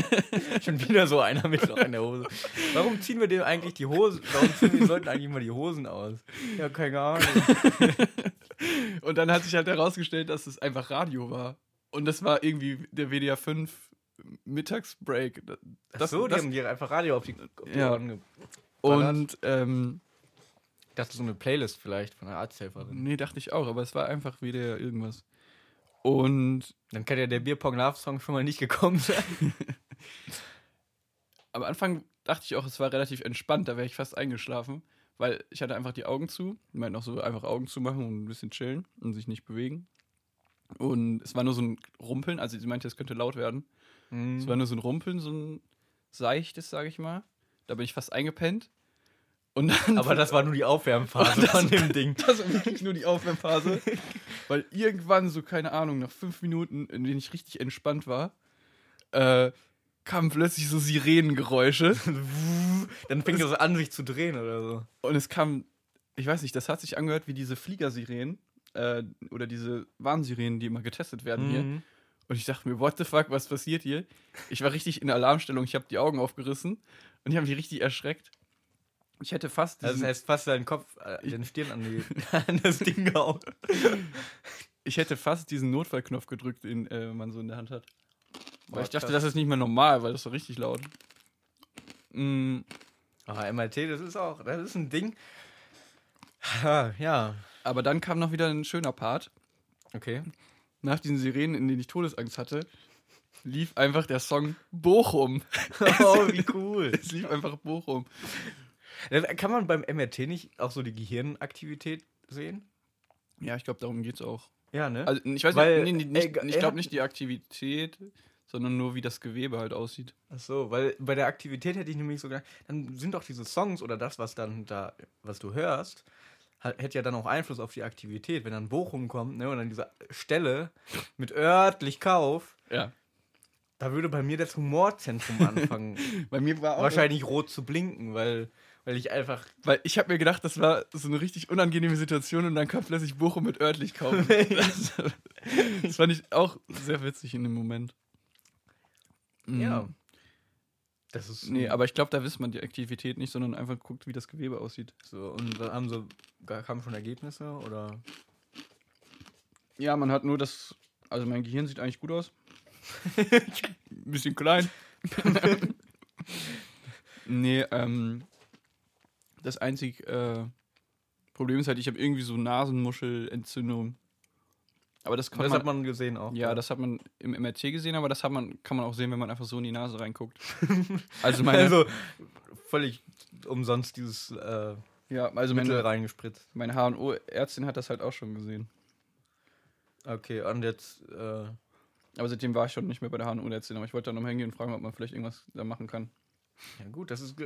(laughs) Schon wieder so einer mit Loch in der Hose. Warum ziehen wir dem eigentlich die Hose? Warum ziehen wir Leuten eigentlich immer die Hosen aus? Ja, keine Ahnung. (laughs) Und dann hat sich halt herausgestellt, dass es einfach Radio war. Und das war irgendwie der WDR 5 Mittagsbreak. Das, Ach so, die das, haben dir einfach Radio auf die, auf die Ja. Ohren und ähm, Ich dachte, so eine Playlist vielleicht von einer Arzthelferin. nee, dachte ich auch, aber es war einfach WDR irgendwas. Und Dann kann ja der Bierpong-Love-Song schon mal nicht gekommen sein. (laughs) (laughs) am Anfang dachte ich auch, es war relativ entspannt, da wäre ich fast eingeschlafen, weil ich hatte einfach die Augen zu. Ich meinte auch so einfach Augen zu machen und ein bisschen chillen und sich nicht bewegen. Und es war nur so ein Rumpeln, also sie meinte, es könnte laut werden. Es war nur so ein Rumpeln, so ein seichtes, sage ich mal. Da bin ich fast eingepennt. Aber das war nur die Aufwärmphase Das- von dem Ding. (laughs) Das war wirklich nur die Aufwärmphase. (laughs) weil irgendwann, so keine Ahnung, nach fünf Minuten, in denen ich richtig entspannt war, äh, kamen plötzlich so Sirenengeräusche. (laughs) Dann fängt er so an, sich zu drehen oder so. Und es kam, ich weiß nicht, das hat sich angehört wie diese Fliegersirenen. Äh, oder diese Warnsirenen, die immer getestet werden hier. Mhm. Und ich dachte mir, what the fuck, was passiert hier? Ich war richtig in Alarmstellung, ich habe die Augen aufgerissen und ich habe mich richtig erschreckt. Ich hätte fast Also das heißt fast deinen Kopf, äh, den Stirn an, die, (laughs) an das Ding gehauen. ich hätte fast diesen Notfallknopf gedrückt, den äh, man so in der Hand hat. Weil ich dachte, krass. das ist nicht mehr normal, weil das war richtig laut. Mm, Aber MRT, das ist auch, das ist ein Ding. Ja. aber dann kam noch wieder ein schöner Part. Okay. Nach diesen Sirenen, in denen ich Todesangst hatte, lief einfach der Song Bochum. (laughs) Oh, wie (laughs) cool. Es lief einfach Bochum. Kann man beim MRT nicht auch so die Gehirnaktivität sehen? Ja, ich glaube, darum geht's auch. Ja, ne? Also ich weiß Weil, nicht, nee, ey, nicht, er ich glaube nicht die Aktivität, sondern nur wie das Gewebe halt aussieht. Ach so, weil bei der Aktivität hätte ich nämlich so gedacht, dann sind doch diese Songs oder das, was dann da, was du hörst, hat, hätte ja dann auch Einfluss auf die Aktivität. Wenn dann Bochum kommt, ne, und dann diese Stelle mit örtlich Kauf, Ja. da würde bei mir das Humorzentrum anfangen, (laughs) Bei mir war auch wahrscheinlich rot zu blinken, weil, weil ich einfach Weil ich habe mir gedacht, das war so eine richtig unangenehme Situation und dann kam plötzlich Bochum mit örtlich kaufen. (laughs) das, fand ich auch sehr witzig in dem Moment. Mhm. Ja. Das ist Nee, aber ich glaube, da wisst man die Aktivität nicht, sondern einfach guckt, wie das Gewebe aussieht. so. Und dann haben so, kamen schon Ergebnisse oder? Ja, man hat nur das. Also mein Gehirn sieht eigentlich gut aus. (laughs) Ein bisschen klein. (laughs) nee, ähm. Das einzig äh, Problem ist halt, ich habe irgendwie so Nasenmuschelentzündung. Aber das, Das, kann hat man gesehen auch. Ja, das hat man im MRT gesehen, aber das hat man, kann man auch sehen, wenn man einfach so in die Nase reinguckt. (laughs) Also meine, also völlig umsonst dieses äh, ja, also Mittel meine, reingespritzt. meine HNO-Ärztin hat das halt auch schon gesehen. Okay, und jetzt, äh, Aber seitdem war ich schon nicht mehr bei der HNO-Ärztin, aber ich wollte da nochmal hingehen und fragen, ob man vielleicht irgendwas da machen kann. ja gut, das ist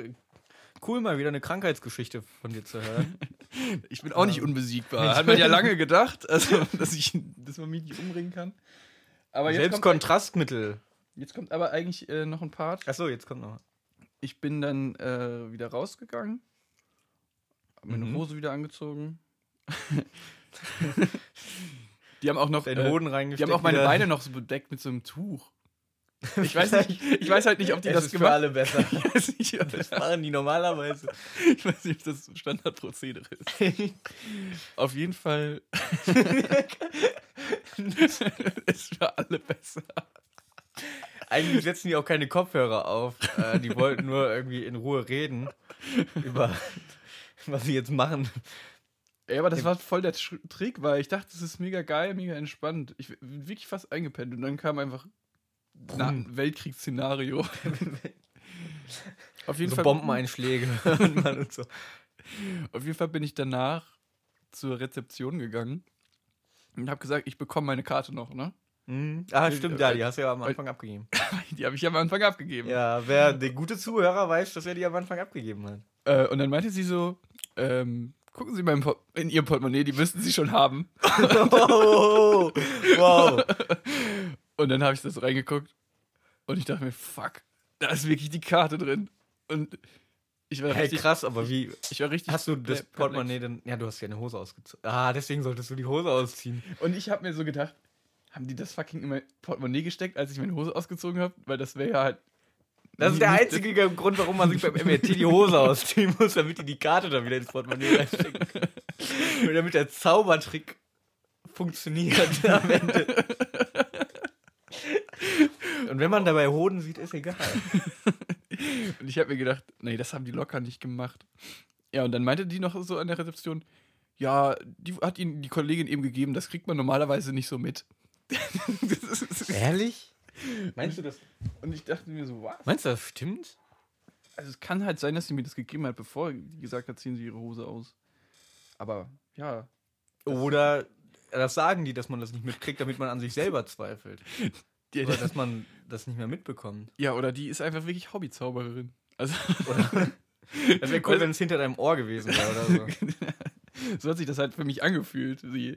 cool, mal wieder eine Krankheitsgeschichte von dir zu hören. (laughs) Ich bin auch nicht unbesiegbar. Hat man ja lange gedacht, also, (laughs) dass, ich, dass man mich nicht umbringen kann. Aber Selbst Kontrastmittel. jetzt kommt aber eigentlich äh, noch ein Part. Achso, jetzt kommt noch. Ich bin dann äh, wieder rausgegangen, hab meine Mhm. Hose wieder angezogen. (laughs) die haben auch noch, Den äh, Hoden die reingesteckt. haben auch meine. Beine noch so bedeckt mit so einem Tuch. (laughs) Ich weiß nicht, ich weiß halt nicht, ob die es das ist für alle besser. Ich weiß nicht, Das machen die normalerweise. ich weiß nicht, ob das (laughs) Standardprozedere ist. (laughs) Auf jeden Fall. es für alle besser. Eigentlich setzen die auch keine Kopfhörer auf. Äh, die wollten nur irgendwie in Ruhe reden über was sie jetzt machen. Ja, aber das war voll der Tr Trick, weil ich dachte, das ist mega geil, mega entspannt. Ich bin wirklich fast eingepennt und dann kam einfach na, Brumm. Weltkriegsszenario. (laughs) auf jeden So Fall Bombeneinschläge (laughs) und so. Auf jeden Fall bin ich danach zur Rezeption gegangen und habe gesagt, ich bekomme meine Karte noch, ne? Mhm. Ah, stimmt, ja, die hast du ja am Anfang abgegeben. (laughs) Die habe ich am Anfang abgegeben. Ja, wer der gute Zuhörer weiß, dass er die am Anfang abgegeben hat. Äh, und dann meinte sie so, ähm, gucken Sie mal in, Port- in Ihr Portemonnaie, die müssten Sie schon haben. oh, wow. Und dann habe ich das reingeguckt und ich dachte mir, fuck, da ist wirklich die Karte drin. Und ich war Hey, richtig, krass, aber wie ich war richtig hast du das. Portemonnaie denn? Ja, du hast ja eine Hose ausgezogen. Ah, deswegen solltest du die Hose ausziehen. Und ich habe mir so gedacht, haben die das fucking in mein Portemonnaie gesteckt, als ich meine Hose ausgezogen habe? Weil das wäre ja halt. Das ist der einzige Grund, warum man sich beim MRT die Hose ausziehen muss, damit die die Karte dann wieder ins Portemonnaie reinstecken damit der Zaubertrick funktioniert am Ende. Und wenn man dabei Hoden sieht, ist egal. (laughs) Und ich habe mir gedacht, nee, das haben die locker nicht gemacht. Ja, und dann meinte die noch so an der Rezeption, ja, die hat ihnen die Kollegin eben gegeben, das kriegt man normalerweise nicht so mit. Das (laughs) Ehrlich? Meinst du das? und ich dachte mir so, was? Meinst du, das stimmt? Also es kann halt sein, dass sie mir das gegeben hat, bevor die gesagt hat, ziehen sie ihre Hose aus. Aber ja, Oder das sagen die, dass man das nicht mitkriegt, damit man an sich selber zweifelt. (laughs) die, Oder dass man das nicht mehr mitbekommt. ja, oder die ist einfach wirklich Hobbyzauberin. Also Oder (laughs) das wäre cool, wenn es hinter deinem Ohr gewesen wäre oder so. (laughs) so hat sich das halt für mich angefühlt. Sie,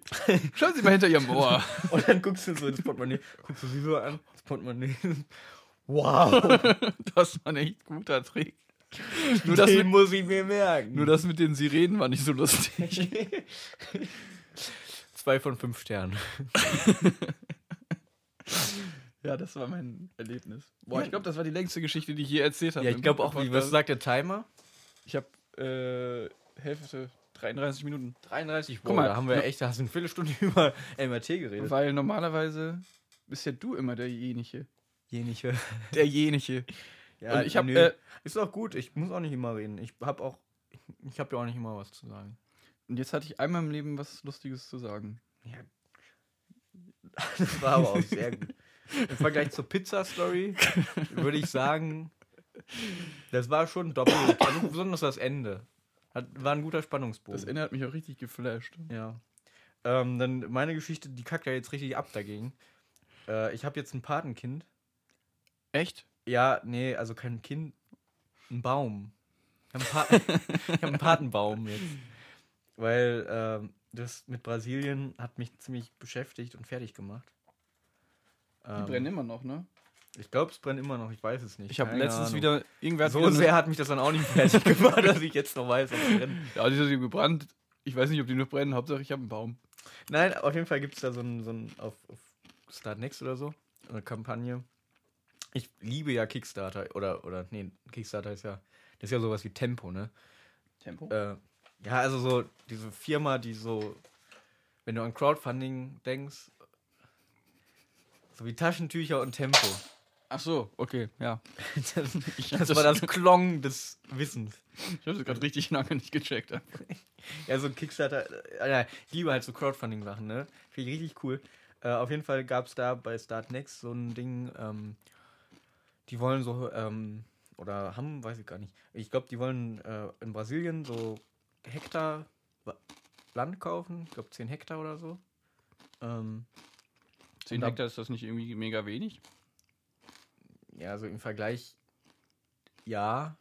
schauen Sie mal hinter ihrem Ohr. (laughs) Und dann guckst du so ins Portemonnaie, guckst du sie so an, das Portemonnaie. Wow, Das war ein echt guter Trick. Nur das, den mit, muss ich mir merken. nur das mit den Sirenen war nicht so lustig. Zwei von fünf Sternen. Ja, das war mein Erlebnis. Boah, ich glaube, das war die längste Geschichte, die ich je erzählt habe. Ja, ich glaube auch, wie, was sagt der Timer? Ich habe äh, Hälfte, 33 Minuten. 33. Guck mal, da haben wir echt, da hast du eine Viertelstunde (laughs) über MRT geredet. Weil normalerweise bist ja du immer derjenige. Jenige. Derjenige. Ja, Und ich habe äh, Ist auch gut, ich muss auch nicht immer reden. Ich hab auch, ich habe ja auch nicht immer was zu sagen. und jetzt hatte ich einmal im Leben was Lustiges zu sagen. Ja. (laughs) Das war aber auch sehr gut. Im Vergleich zur Pizza-Story würde ich sagen, das war schon doppelt. Also besonders das Ende. Hat, war ein guter Spannungsbogen. Das Ende hat mich auch richtig geflasht. Ja. Ähm, dann meine Geschichte, die kackt ja jetzt richtig ab dagegen. Äh, ich habe jetzt ein Patenkind. Echt? Ja, nee, also kein Kind, ein Baum. Ich habe einen, pa hab einen Patenbaum jetzt. Weil ähm, das mit Brasilien hat mich ziemlich beschäftigt und fertig gemacht. Die Ähm, brennen immer noch, ne? Ich glaube, es brennt immer noch, ich weiß es nicht. Ich habe letztens Ahnung. wieder irgendwer hat So wieder sehr hat mich das dann auch nicht fertig gemacht, dass ich jetzt noch weiß, ob es brennt. Ja, die sind gebrannt. Ich weiß nicht, ob die noch brennen. Hauptsache, ich habe einen Baum. Nein, auf jeden Fall gibt es da so ein, so ein auf, auf Start Next oder so, eine Kampagne. Ich liebe ja Kickstarter oder, oder, nee, Kickstarter ist ja, das ist ja sowas wie Tempo, ne? Tempo? Äh, ja, also so diese Firma, die so, wenn du an Crowdfunding denkst, so wie Taschentücher und Tempo. Ach so, okay, ja. (laughs) Das, das war das Klong des Wissens. Ich habe es gerade richtig lange nicht gecheckt. (laughs) Ja, so ein Kickstarter, äh, ja, ich liebe halt so Crowdfunding-Sachen, ne? Finde ich richtig cool. Äh, auf jeden Fall gab es da bei Start Next so ein Ding, ähm, die wollen so, ähm, oder haben, weiß ich gar nicht. Ich glaube, die wollen äh, in Brasilien so Hektar Land kaufen. Ich glaube, 10 Hektar oder so. Ähm, 10 Und da- Hektar ist das nicht irgendwie mega wenig? ja, also im Vergleich, ja.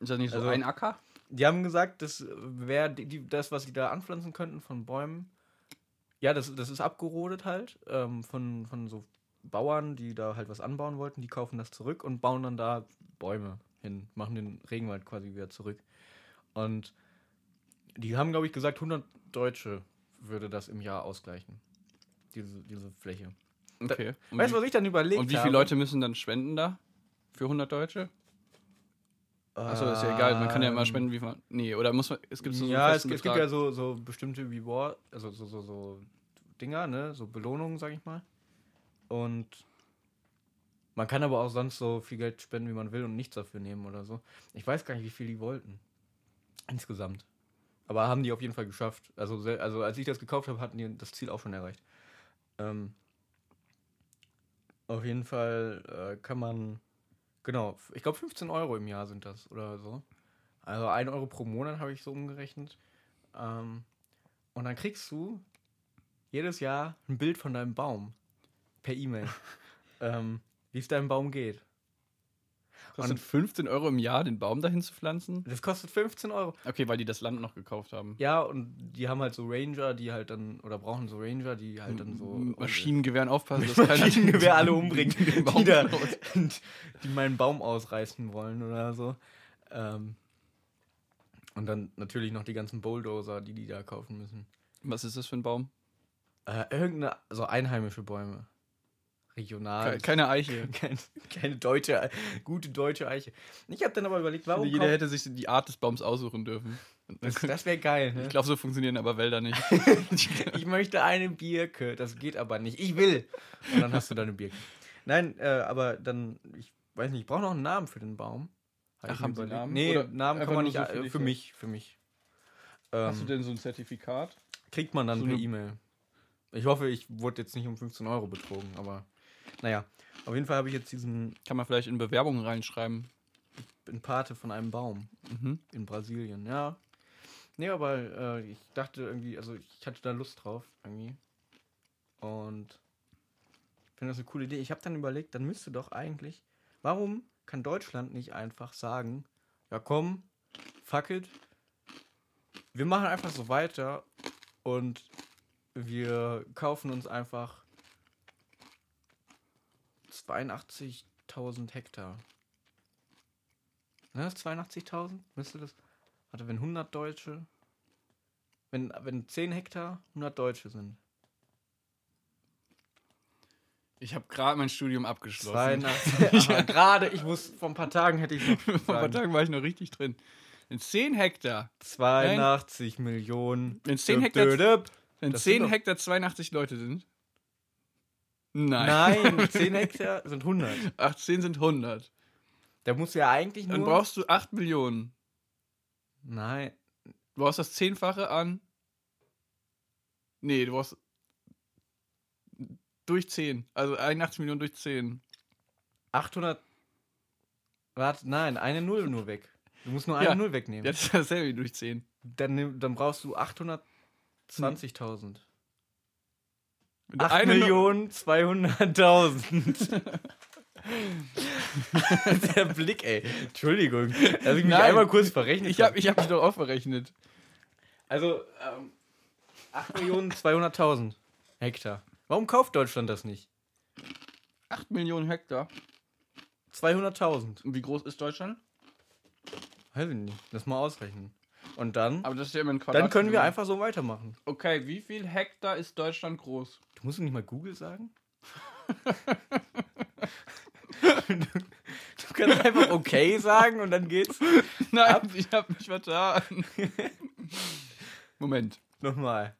Ist das nicht so Also- ein Acker? Die haben gesagt, das wäre das, was sie da anpflanzen könnten von Bäumen. Ja, das, das ist abgerodet halt ähm, von, von so Bauern, die da halt was anbauen wollten. Die kaufen das zurück und bauen dann da Bäume hin, machen den Regenwald quasi wieder zurück. Und die haben, glaube ich, gesagt, 100 Deutsche würde das im Jahr ausgleichen. Diese, diese Fläche. Okay. Und, Weißt du, wie, was ich dann überlegt und wie habe? viele Leute müssen dann spenden da? Für 100 Deutsche? Achso, ist ja egal. Man kann ja immer spenden, wie man. Nee, oder muss man. Es gibt so ja, einen es, es gibt Betrag. ja so, so bestimmte Reward, also so, so, so Dinger, ne? So Belohnungen, sag ich mal. Und man kann aber auch sonst so viel Geld spenden, wie man will und nichts dafür nehmen oder so. Ich weiß gar nicht, wie viel die wollten. Insgesamt. Aber haben die auf jeden Fall geschafft. Also, also als ich das gekauft habe, hatten die das Ziel auch schon erreicht. Ähm, auf jeden Fall äh, kann man, genau, ich glaube 15 Euro im Jahr sind das oder so. Also 1 Euro pro Monat habe ich so umgerechnet. Ähm, Und dann kriegst du jedes Jahr ein Bild von deinem Baum per E-Mail, (laughs) ähm, wie es deinem Baum geht. Kostet 15 Euro im Jahr, den Baum dahin zu pflanzen? Das kostet 15 Euro. Okay, weil die das Land noch gekauft haben. Ja, und die haben halt so Ranger, die halt dann, oder brauchen so Ranger, die halt dann so. Mit Maschinengewehren aufpassen, dass (laughs) keiner Maschinengewehr alle (laughs) umbringen, Baum die, da, (laughs) die meinen Baum ausreißen wollen oder so. Ähm, und dann natürlich noch die ganzen Bulldozer, die die da kaufen müssen. Was ist das für ein Baum? Äh, irgendeine, so einheimische Bäume. Regional. Ke- Keine Eiche. (laughs) Keine, keine deutsche, gute deutsche Eiche. Ich habe dann aber überlegt, warum Jeder hätte sich die Art des Baums aussuchen dürfen. das, das wäre geil, ne? Ich glaube, so funktionieren aber Wälder nicht. (laughs) ich möchte eine Birke. Das geht aber nicht. Ich will. Und dann hast du deine Birke. Nein, äh, aber dann, ich weiß nicht, ich brauche noch einen Namen für den Baum. Hab Ach, haben Sie. Namen? Nee, Oder Namen kann man nicht. so für für mich, für mich. Hast du Ähm, denn so ein Zertifikat? kriegt man dann so per eine- E-Mail. Ich hoffe, ich wurde jetzt nicht um 15 Euro betrogen, aber naja. Auf jeden Fall habe ich jetzt diesen Kann man vielleicht in Bewerbungen reinschreiben. bin Pate von einem Baum Mhm. in Brasilien, ja. Nee, aber äh, ich dachte irgendwie, also ich hatte da Lust drauf irgendwie. Und finde das eine coole Idee. Ich habe dann überlegt, dann müsste doch eigentlich, warum kann Deutschland nicht einfach sagen, ja komm, fuck it, wir machen einfach so weiter und wir kaufen uns einfach 82.000 Hektar. Ne, das 82.000? Müsste das? Warte, wenn 100 Deutsche. Wenn, wenn 10 Hektar 100 Deutsche sind. Ich habe gerade mein Studium abgeschlossen. 82. (laughs) Aber gerade, ich muss, vor ein paar Tagen hätte ich noch. Vor ein paar. Tagen war ich noch richtig drin. In 10 Hektar. 82 Millionen. Wenn 10 Düpp, Hektar, wenn Das 10 sind doch- Hektar 82 Leute sind. Nein. Nein, (laughs) 10 Hektar sind 100. Ach, 10 sind 100. Da musst du ja eigentlich nur. Dann brauchst du 8 Millionen. Nein. Du brauchst das Zehnfache an. Nee, du brauchst. Durch 10. Also 81 Millionen durch 10. 800. Warte, nein, eine Null nur weg. Du musst nur eine Ja. Null wegnehmen. Jetzt ist dasselbe wie durch 10. Dann, dann brauchst du 820.000. Wenn du 8 eine Nu- Millionen 200.000. (laughs) Der Blick, ey. Entschuldigung. Lass ich mich Nein. einmal kurz verrechnen. Ich habe ich hab mich doch auch verrechnet. Also, ähm, 8 Millionen 200.000 Hektar. Warum kauft Deutschland das nicht? 8 Millionen Hektar. 200.000. Und wie groß ist Deutschland? Weiß ich nicht. Lass mal ausrechnen. Und dann, Aber das ist ja immer ein Quadrat. dann können wir einfach so weitermachen. Okay, wie viel Hektar ist Deutschland groß? Du musst nicht mal Google sagen? du, (laughs) du kannst einfach okay sagen und dann geht's. (laughs) Nein, ich habe mich vertan. (laughs) Moment. Nochmal.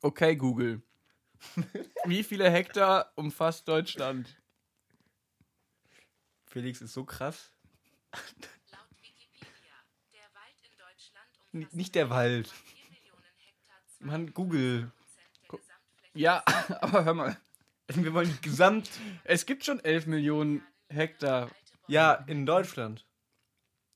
Okay, Google. Wie viele Hektar umfasst Deutschland? Felix ist so krass. Laut Wikipedia, der Wald in Deutschland N- umfasst Nicht der Wald. 4 Millionen Hektar, Mann, Google. 2% der Gesamtfläche. Ja, (laughs) aber hör mal. Wir wollen gesamt. Es gibt schon 11 Millionen Hektar. Ja, in Deutschland.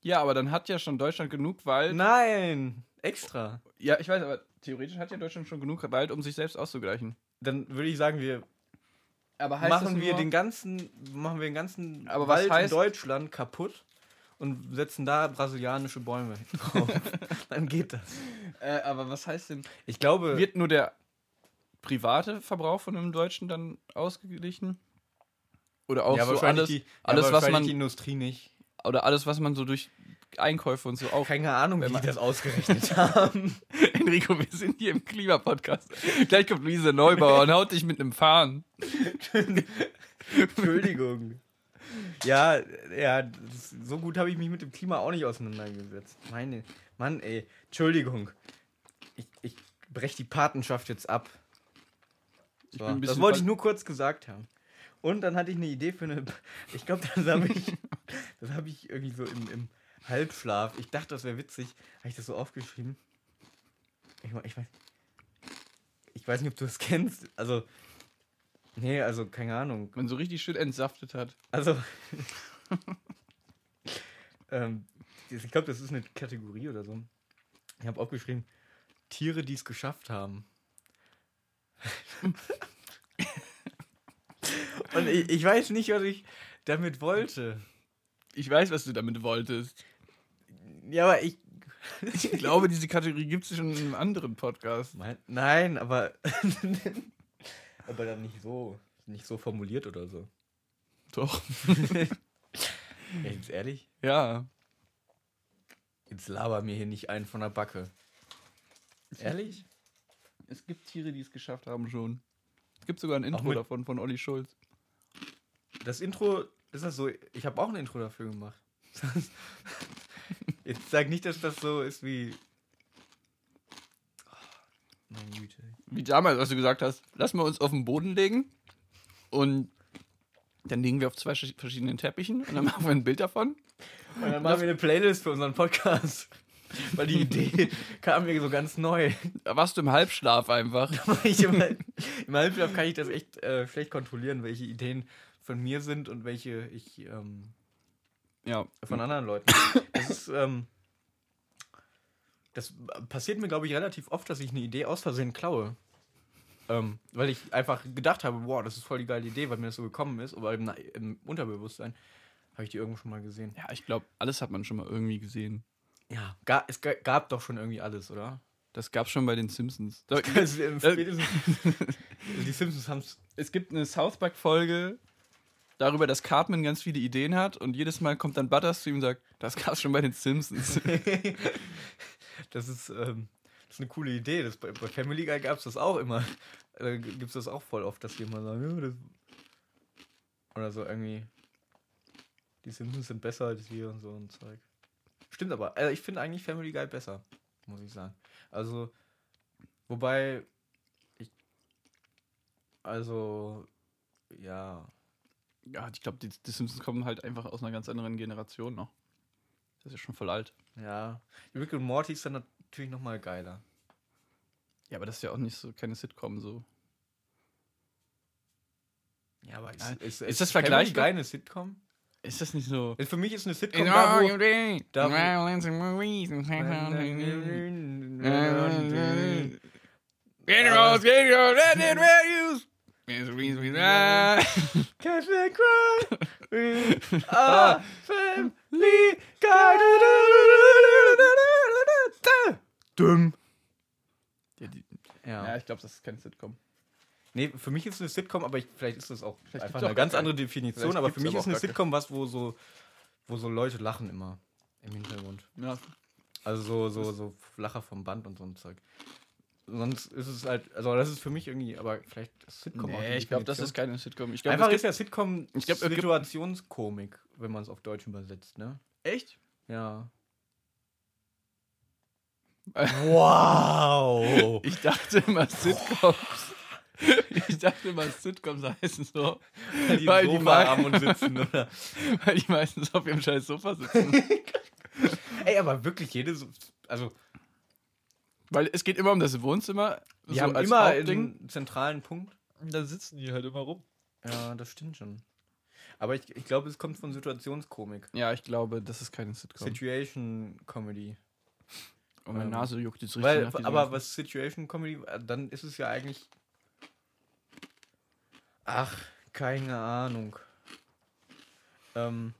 Ja, aber dann hat ja schon Deutschland genug Wald. Nein, extra. Ja, ich weiß, aber theoretisch hat ja Deutschland schon genug Wald, um sich selbst auszugleichen. Dann würde ich sagen, wir machen wir den ganzen, machen wir den ganzen Aber was Wald heißt- in Deutschland kaputt und setzen da brasilianische Bäume (laughs) drauf. Dann geht das. Äh, aber was heißt denn? Ich glaube, Wird nur der private Verbrauch von einem Deutschen dann ausgeglichen? Oder auch ja, so alles, die, alles ja, was wahrscheinlich man die Industrie nicht. oder alles, was man so durch Einkäufe und so auch. Keine Ahnung, Wenn wie man- die das ausgerechnet (laughs) haben. Enrico, wir sind hier im Klimapodcast. Gleich kommt Luise Neubauer und haut dich mit einem Fahnen. Entschuldigung. Ja, ja, das, so gut habe ich mich mit dem Klima auch nicht auseinandergesetzt. Meine, Mann, ey, Entschuldigung. Ich, ich breche die Patenschaft jetzt ab. So, das wollte ich nur kurz gesagt haben. Und dann hatte ich eine Idee für eine. (laughs) Ich glaube, das habe ich, (laughs) das habe ich irgendwie so im, im Halbschlaf. Ich dachte, das wäre witzig. Habe ich das so aufgeschrieben? Ich, ich weiß. Ich weiß nicht, ob du das kennst. Also. Nee, also keine Ahnung. Man so richtig schön entsaftet hat. Also. (laughs) ähm, ich glaube, das ist eine Kategorie oder so. Ich habe aufgeschrieben, Tiere, die es geschafft haben. (laughs) Und ich, ich weiß nicht, was ich damit wollte. Ich weiß, was du damit wolltest. Ja, aber ich. Ich glaube, diese Kategorie gibt es schon in einem anderen Podcast. Nein, aber. (laughs) aber dann nicht so. Nicht so formuliert oder so. Doch. (laughs) Jetzt ehrlich? Ja. Jetzt laber mir hier nicht einen von der Backe. Ehrlich? Es gibt Tiere, die es geschafft haben schon. Es gibt sogar ein Intro davon von Olli Schulz. Das Intro, ist das so? Ich habe auch ein Intro dafür gemacht. (laughs) Jetzt sag nicht, dass das so ist wie. Güte. Wie damals, als du gesagt hast, lass mal uns auf den Boden legen und dann liegen wir auf zwei verschi- verschiedenen Teppichen und dann machen wir ein Bild davon. Und dann machen wir eine Playlist für unseren Podcast. (laughs) Weil die Idee (laughs) kam mir so ganz neu. Da warst du im Halbschlaf einfach. Ich im, Halb- Im Halbschlaf kann ich das echt äh, schlecht kontrollieren, welche Ideen von mir sind und welche ich ähm, Ja. von anderen Leuten. Das ist, ähm, das passiert mir, glaube ich, relativ oft, dass ich eine Idee aus Versehen klaue. Ähm, weil ich einfach gedacht habe, wow, das ist voll die geile Idee, weil mir das so gekommen ist, aber im, im Unterbewusstsein habe ich die irgendwo schon mal gesehen. Ja, ich glaube, alles hat man schon mal irgendwie gesehen. Ja, ga, es ga, gab doch schon irgendwie alles, oder? Das gab's schon bei den Simpsons. (laughs) (laughs) Die Simpsons haben es. es gibt eine South Park-Folge darüber, dass Cartman ganz viele Ideen hat und jedes Mal kommt dann Butters zu ihm und sagt, das gab's schon bei den Simpsons. (laughs) das, ist, ähm, das ist eine coole Idee. Das, bei, bei Family Guy gab es das auch immer. Da gibt es das auch voll oft, dass die immer sagen, ja, das oder so irgendwie. Die Simpsons sind besser als wir und so ein Zeug. Stimmt aber. Also ich finde eigentlich Family Guy besser, muss ich sagen. Also, wobei ich. Also, ja. ja, ich glaube, die, die Simpsons kommen halt einfach aus einer ganz anderen Generation noch. Das ist ja schon voll alt. Ja. Rick und Morty ist dann natürlich nochmal geiler. Ja, aber das ist ja auch nicht so keine Sitcom so. Ja, aber Ja, ist, ist das Family vergleichbar? Guy eine Sitcom? Ist das nicht so? Für mich ist eine Sitcom da, wo, da, wo- violence and movies and Generals, generals, and values. There's a reason (laughs) we die. Catch and cry. Dumm. Ja, Ja. ja, ich glaube, das ist keine Sitcom. Nee, für mich ist es eine Sitcom, aber ich, vielleicht ist das auch Vielleicht einfach auch eine gar ganz andere Definition. Vielleicht Aber für mich aber ist auch eine. Sitcom was, wo so, wo so Leute lachen immer im Hintergrund. Ja. Also so, so, so Lacher vom Band und so ein Zeug. Sonst ist es halt, also das ist für mich irgendwie, aber vielleicht ist Sitcom auch die Nee, ich glaube, das ist keine Sitcom. Ich glaub, Einfach ist ja Sitcom Ich glaub, Situationskomik, wenn man es auf Deutsch übersetzt, ne? echt? Ja. Wow! Ich dachte immer Sitcoms. Ich dachte immer Sitcoms heißen so, die Weil die mal- haben und sitzen, oder? (laughs) weil die meistens auf ihrem scheiß Sofa sitzen. (laughs) Ey, aber wirklich jede, so- also Weil es geht immer um das Wohnzimmer. die so haben als immer Hauptding. einen zentralen Punkt. Da sitzen die halt immer rum. Ja, das stimmt schon. Aber ich, ich glaube, es kommt von Situationskomik. Ja, ich glaube, das ist keine Sitcom. Situation Comedy. Und meine ähm, Nase juckt jetzt richtig. Weil, nach diesem aber ganzen- was Situation Comedy, dann ist es ja eigentlich. Ach, keine Ahnung. Ähm,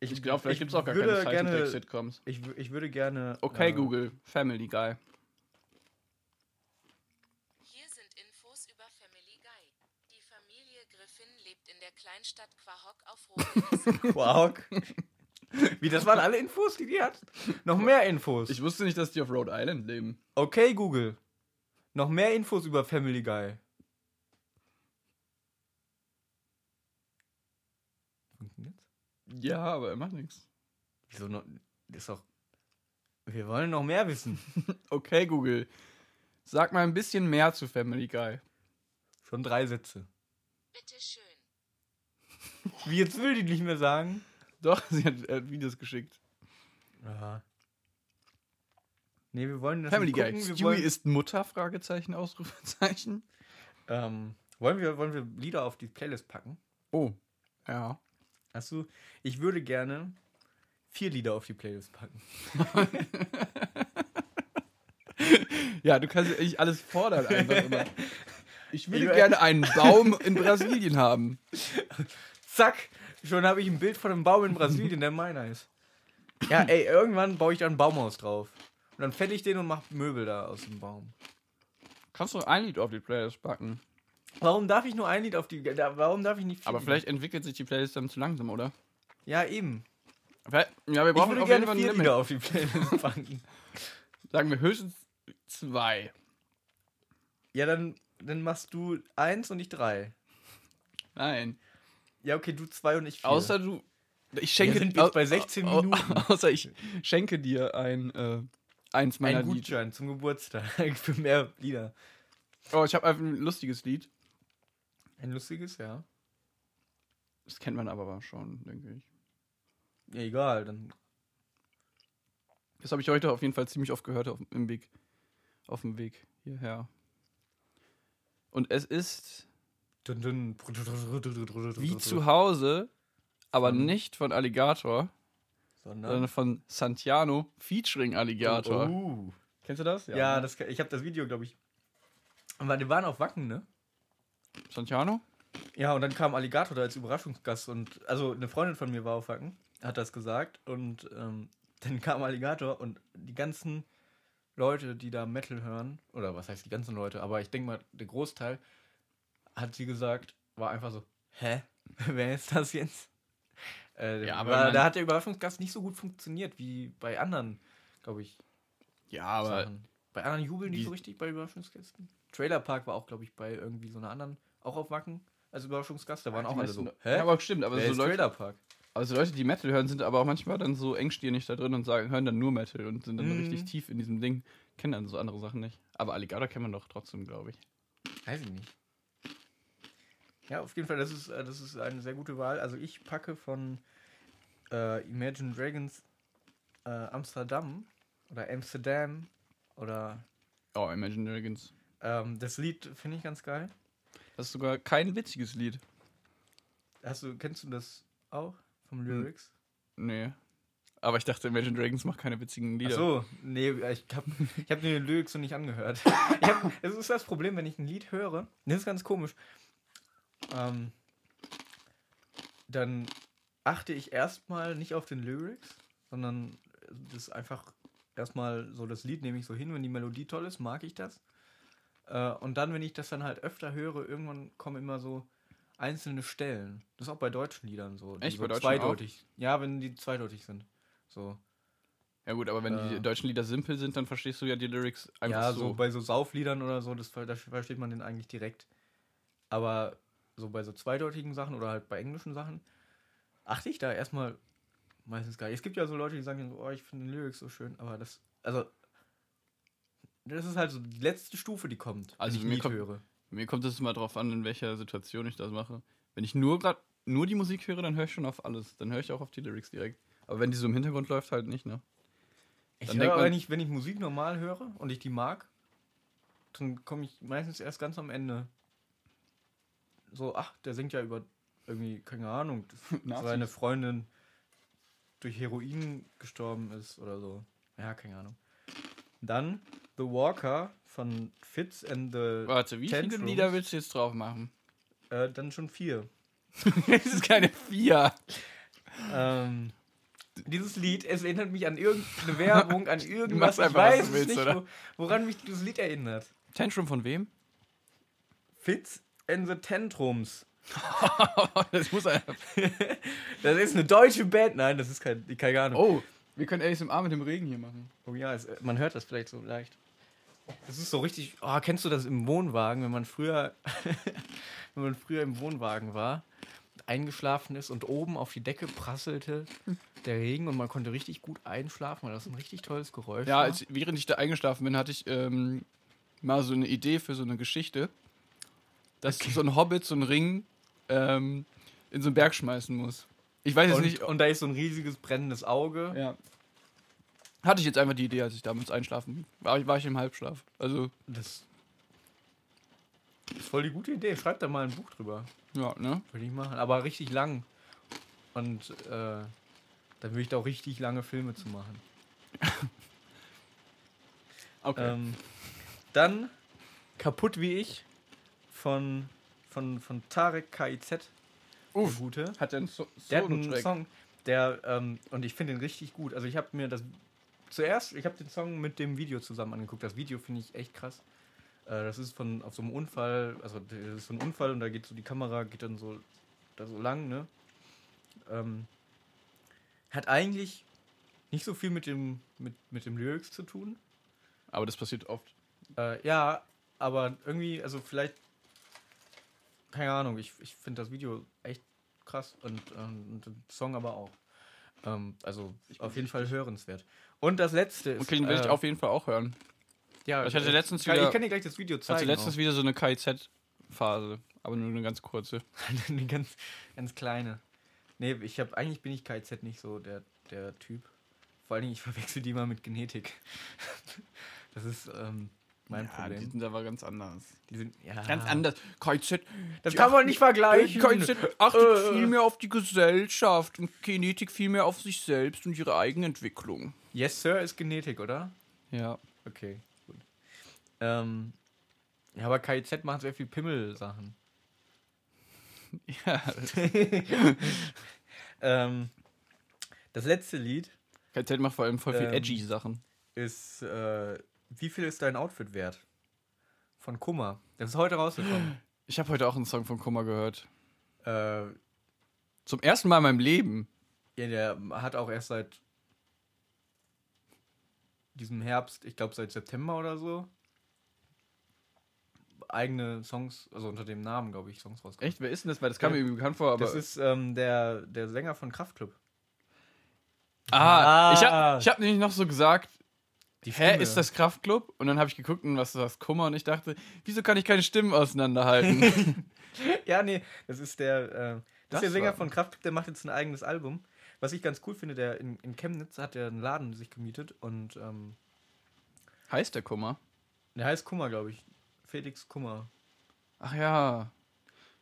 Ich glaube, vielleicht ich gibt es auch gar keine Zeichentrick-Sitcoms. Ich, ich würde gerne. Okay, äh, Google. Family Guy. Hier sind Infos über Family Guy. Die Familie Griffin lebt in der Kleinstadt Quahog auf Rhodesia. (laughs) Quark. Wie, das waren alle Infos, die die hat? Noch mehr Infos. Ich wusste nicht, dass die auf Rhode Island leben. okay, Google. Noch mehr Infos über Family Guy. Ja, aber er macht nichts. Wieso noch? Das ist doch. Wir wollen noch mehr wissen. (laughs) Okay, Google. Sag mal ein bisschen mehr zu Family Guy. Schon drei Sätze. Bitteschön. Wie jetzt will die nicht mehr sagen? Doch, (laughs) sie hat, hat Videos geschickt. Aha. Nee, wir wollen das Family Guy. Stewie wollen, ist Mutter? Fragezeichen, Ausrufezeichen. ähm, wollen, wir, wollen wir Lieder auf die Playlist packen? Oh. Ja. Hast du? Ich würde gerne vier Lieder auf die Playlist packen. (laughs) Ja, du kannst eigentlich alles fordern einfach immer. Ich würde Ich- gerne einen Baum in Brasilien haben. Zack, schon habe ich ein Bild von einem Baum in Brasilien, der meiner ist. Ja, ey, irgendwann baue ich da ein Baumhaus drauf. Und dann fäll ich den und mach Möbel da aus dem Baum. Kannst du ein Lied auf die Playlist packen? Warum darf ich nur ein Lied auf die. Da, warum darf ich nicht viel? Aber vielleicht entwickelt sich die Playlist dann zu langsam, oder? Ja, eben. Vielleicht- Ja, wir Ich brauchen würde auf jeden gerne Fall ein vier. Lieder auf die Playlist packen. (laughs) Sagen wir höchstens zwei. ja, dann, dann machst du eins und ich drei. Nein. Ja, okay, du zwei und ich vier. Außer du. Ich schenke sind jetzt bei 16 au- au- Minuten. (laughs) Außer ich schenke dir ein äh, eins meiner ein Lieder. Gutschein zum Geburtstag (laughs) für mehr Lieder. Oh, ich habe einfach ein lustiges Lied. Ein lustiges, ja. Das kennt man aber schon, denke ich. Ja, egal, dann. Das habe ich heute auf jeden Fall ziemlich oft gehört auf, im Weg, auf dem Weg hierher. Und es ist Dun, dun, wie zu Hause, aber Von- nicht von Alligator, Sondern. sondern von Santiano featuring Alligator. Oh. Kennst du das? Ja, ne? das, ich habe das Video, glaube ich. Aber die waren auf Wacken, ne? Santiano? Ja, und dann kam Alligator da als Überraschungsgast und also eine Freundin von mir war auf Wacken, hat das gesagt und ähm, (laughs) dann kam Alligator und die ganzen Leute, die da Metal hören, oder was heißt die ganzen Leute, aber ich denke mal, der Großteil hat sie gesagt, war einfach so, hä? (laughs) Wer ist das jetzt? Äh, Ja, aber war, da hat der Überraschungsgast nicht so gut funktioniert wie bei anderen, glaube ich. Ja, aber Sachen. Bei anderen jubeln die die- so richtig bei Überraschungsgästen. Trailer Park war auch, glaube ich, bei irgendwie so einer anderen, auch auf Wacken als Überraschungsgast. Da waren Die auch alle so. Ja, aber stimmt, aber Wer so Leute, Trailer Park? also Leute, die Metal hören, sind aber auch manchmal dann so engstirnig da drin und sagen, hören dann nur Metal und sind dann Mhm. richtig tief in diesem Ding, kennen dann so andere Sachen nicht. Aber Alligator kennt man doch trotzdem, glaube ich. Weiß ich nicht. Ja, auf jeden Fall, das ist, äh, das ist eine sehr gute Wahl. Also ich packe von äh, Imagine Dragons äh, Amsterdam oder Amsterdam oder Oh, Imagine Dragons. Ähm, das Lied finde ich ganz geil. Das ist sogar kein witziges Lied. Hast du, kennst du das auch vom Hm. Lyrics? Nee. Aber ich dachte, Imagine Dragons macht keine witzigen Ach Lieder. so, nee, ich habe ich hab mir die Lyrics so nicht angehört. (laughs) Hab, das ist das Problem, wenn ich ein Lied höre, das ist ganz komisch, ähm, dann achte ich erstmal nicht auf den Lyrics, sondern das ist einfach erstmal so das Lied nehme ich so hin, wenn die Melodie toll ist, mag ich das. Äh, und dann, wenn ich das dann halt öfter höre, irgendwann kommen immer so einzelne Stellen. Das ist auch bei deutschen Liedern so. die Echt? so Bei deutschen zweideutig. Ja, wenn die zweideutig sind. So. Ja gut, aber wenn Äh. die deutschen Lieder simpel sind, dann verstehst du ja die Lyrics einfach ja, so. so. bei so Saufliedern oder so, das, da versteht man den eigentlich direkt. Aber so bei so zweideutigen Sachen oder halt bei englischen Sachen achte ich da erstmal meistens gar nicht. Es gibt ja so Leute, die sagen, so, oh, ich finde den Lyrics so schön, aber das, also, das ist halt so die letzte Stufe, die kommt, Also ich mir kommt- höre. Mir kommt es immer drauf an, in welcher Situation ich das mache. Wenn ich nur grad nur die Musik höre, dann höre ich schon auf alles. Dann höre ich auch auf die Lyrics direkt. Aber wenn die so im Hintergrund läuft, halt nicht, ne? Ich Dann höre, man- wenn ich, wenn ich Musik normal höre und ich die mag, dann komme ich meistens erst ganz am Ende. So, ach, der singt ja über irgendwie, keine Ahnung, (laughs) seine Freundin durch Heroin gestorben ist oder so. Ja, keine Ahnung. Dann The Walker von Fitz and the. Warte, wie viele Tantrums. Lieder willst du jetzt drauf machen? Äh, dann schon vier. (laughs) das ist keine vier. Ähm, dieses Lied, es erinnert mich an irgendeine (laughs) Werbung, an irgendwas. Ich weiß du es willst, nicht, wo, woran mich dieses Lied erinnert. Tantrum von wem? Fitz and the Tantrums. (laughs) das muss einer. Das ist eine deutsche Band. Nein, das ist kein, keine Ahnung. Oh, wir können ASMR mit dem Regen hier machen. Oh ja, es, man hört das vielleicht so leicht. Das ist so richtig. Oh, kennst du das im Wohnwagen, wenn man früher, (laughs) wenn man früher im Wohnwagen war, eingeschlafen ist und oben auf die Decke prasselte der Regen und man konnte richtig gut einschlafen, weil das ein richtig tolles Geräusch Ja, war. als, während ich da eingeschlafen bin, hatte ich ähm, mal so eine Idee für so eine Geschichte, dass so ein Hobbit so einen Ring ähm, in so einen Berg schmeißen muss. Ich weiß jetzt und, nicht. und da ist so ein riesiges brennendes Auge. Ja. Hatte ich jetzt einfach die Idee, als ich damals einschlafen war. Ich, war ich im Halbschlaf. Also, Das ist voll die gute Idee. Schreib da mal ein Buch drüber. ja, ne? Würde ich machen. Aber richtig lang. Und äh, dann würde ich da auch richtig lange Filme zu machen. (laughs) Okay. Ähm, dann Kaputt wie ich von, von, von Tarek KIZ. Uff. Gute. Hat der einen so Der hat einen? Song, der, ähm, und ich finde den richtig gut. Also ich habe mir das, zuerst, ich habe den Song mit dem Video zusammen angeguckt. Das Video finde ich echt krass. Äh, das ist von, auf so einem Unfall, also das ist so ein Unfall und da geht so die Kamera, geht dann so, da so lang, ne? Ähm, hat eigentlich nicht so viel mit dem, mit, mit dem Lyrics zu tun. Aber das passiert oft. Äh, ja, aber irgendwie, also vielleicht, keine Ahnung, ich, ich finde das Video echt krass und, ähm, und den Song aber auch. Ähm, also Ich bin auf jeden Fall hörenswert. Und das letzte ist. Okay, den will ich äh, auf jeden Fall auch hören. ja, ich hatte äh, letztens kann, wieder- Ich kann dir gleich das Video Ich hatte zeigen. letztens wieder so eine KIZ-Phase, aber nur eine ganz kurze. (laughs) auch. eine ganz, ganz kleine. Nee, ich habe eigentlich bin ich KZ nicht so der, der Typ. Vor allen Dingen, ich verwechsel die mal mit Genetik. (laughs) das ist ähm, mein ja, Problem. Die sind aber ganz anders. Die sind, ja, Ganz anders. KIZ. Das die kann man nicht vergleichen. KIZ achtet Äh. viel mehr auf die Gesellschaft und Genetik viel mehr auf sich selbst und ihre eigene Entwicklung. Yes, Sir ist Genetik, oder? Ja. Okay, gut. Ähm, ja, aber KIZ macht sehr viel Pimmel-Sachen. (laughs) ja. (laughs) Ähm, das letzte Lied KIZ macht vor allem voll viel Ähm, edgy Sachen. ist äh, Wie viel ist dein Outfit wert? Von Kummer. Das ist heute rausgekommen. Ich habe heute auch einen Song von Kummer gehört. äh, Zum ersten Mal in meinem Leben. ja, der hat auch erst seit diesem Herbst, ich glaube seit September oder so, eigene Songs, also unter dem Namen, glaube ich, Songs rausgebracht. Echt? Wer ist denn das? Weil das kam mir irgendwie bekannt vor, aber. Das ist ähm, der, der Sänger von Kraftklub. ah, Ah. ich habe ich hab nämlich noch so gesagt, hä, ist das Kraftklub? Und dann habe ich geguckt und was ist das Kummer und ich dachte, wieso kann ich keine Stimmen auseinanderhalten? (laughs) Ja, nee, das ist der, äh, das, Das ist der Sänger war- von Kraftklub, der macht jetzt ein eigenes Album. Was ich ganz cool finde, der in, in Chemnitz hat der einen Laden sich gemietet und ähm, heißt der Kummer? der heißt Kummer, glaube ich. Felix Kummer. Ach ja.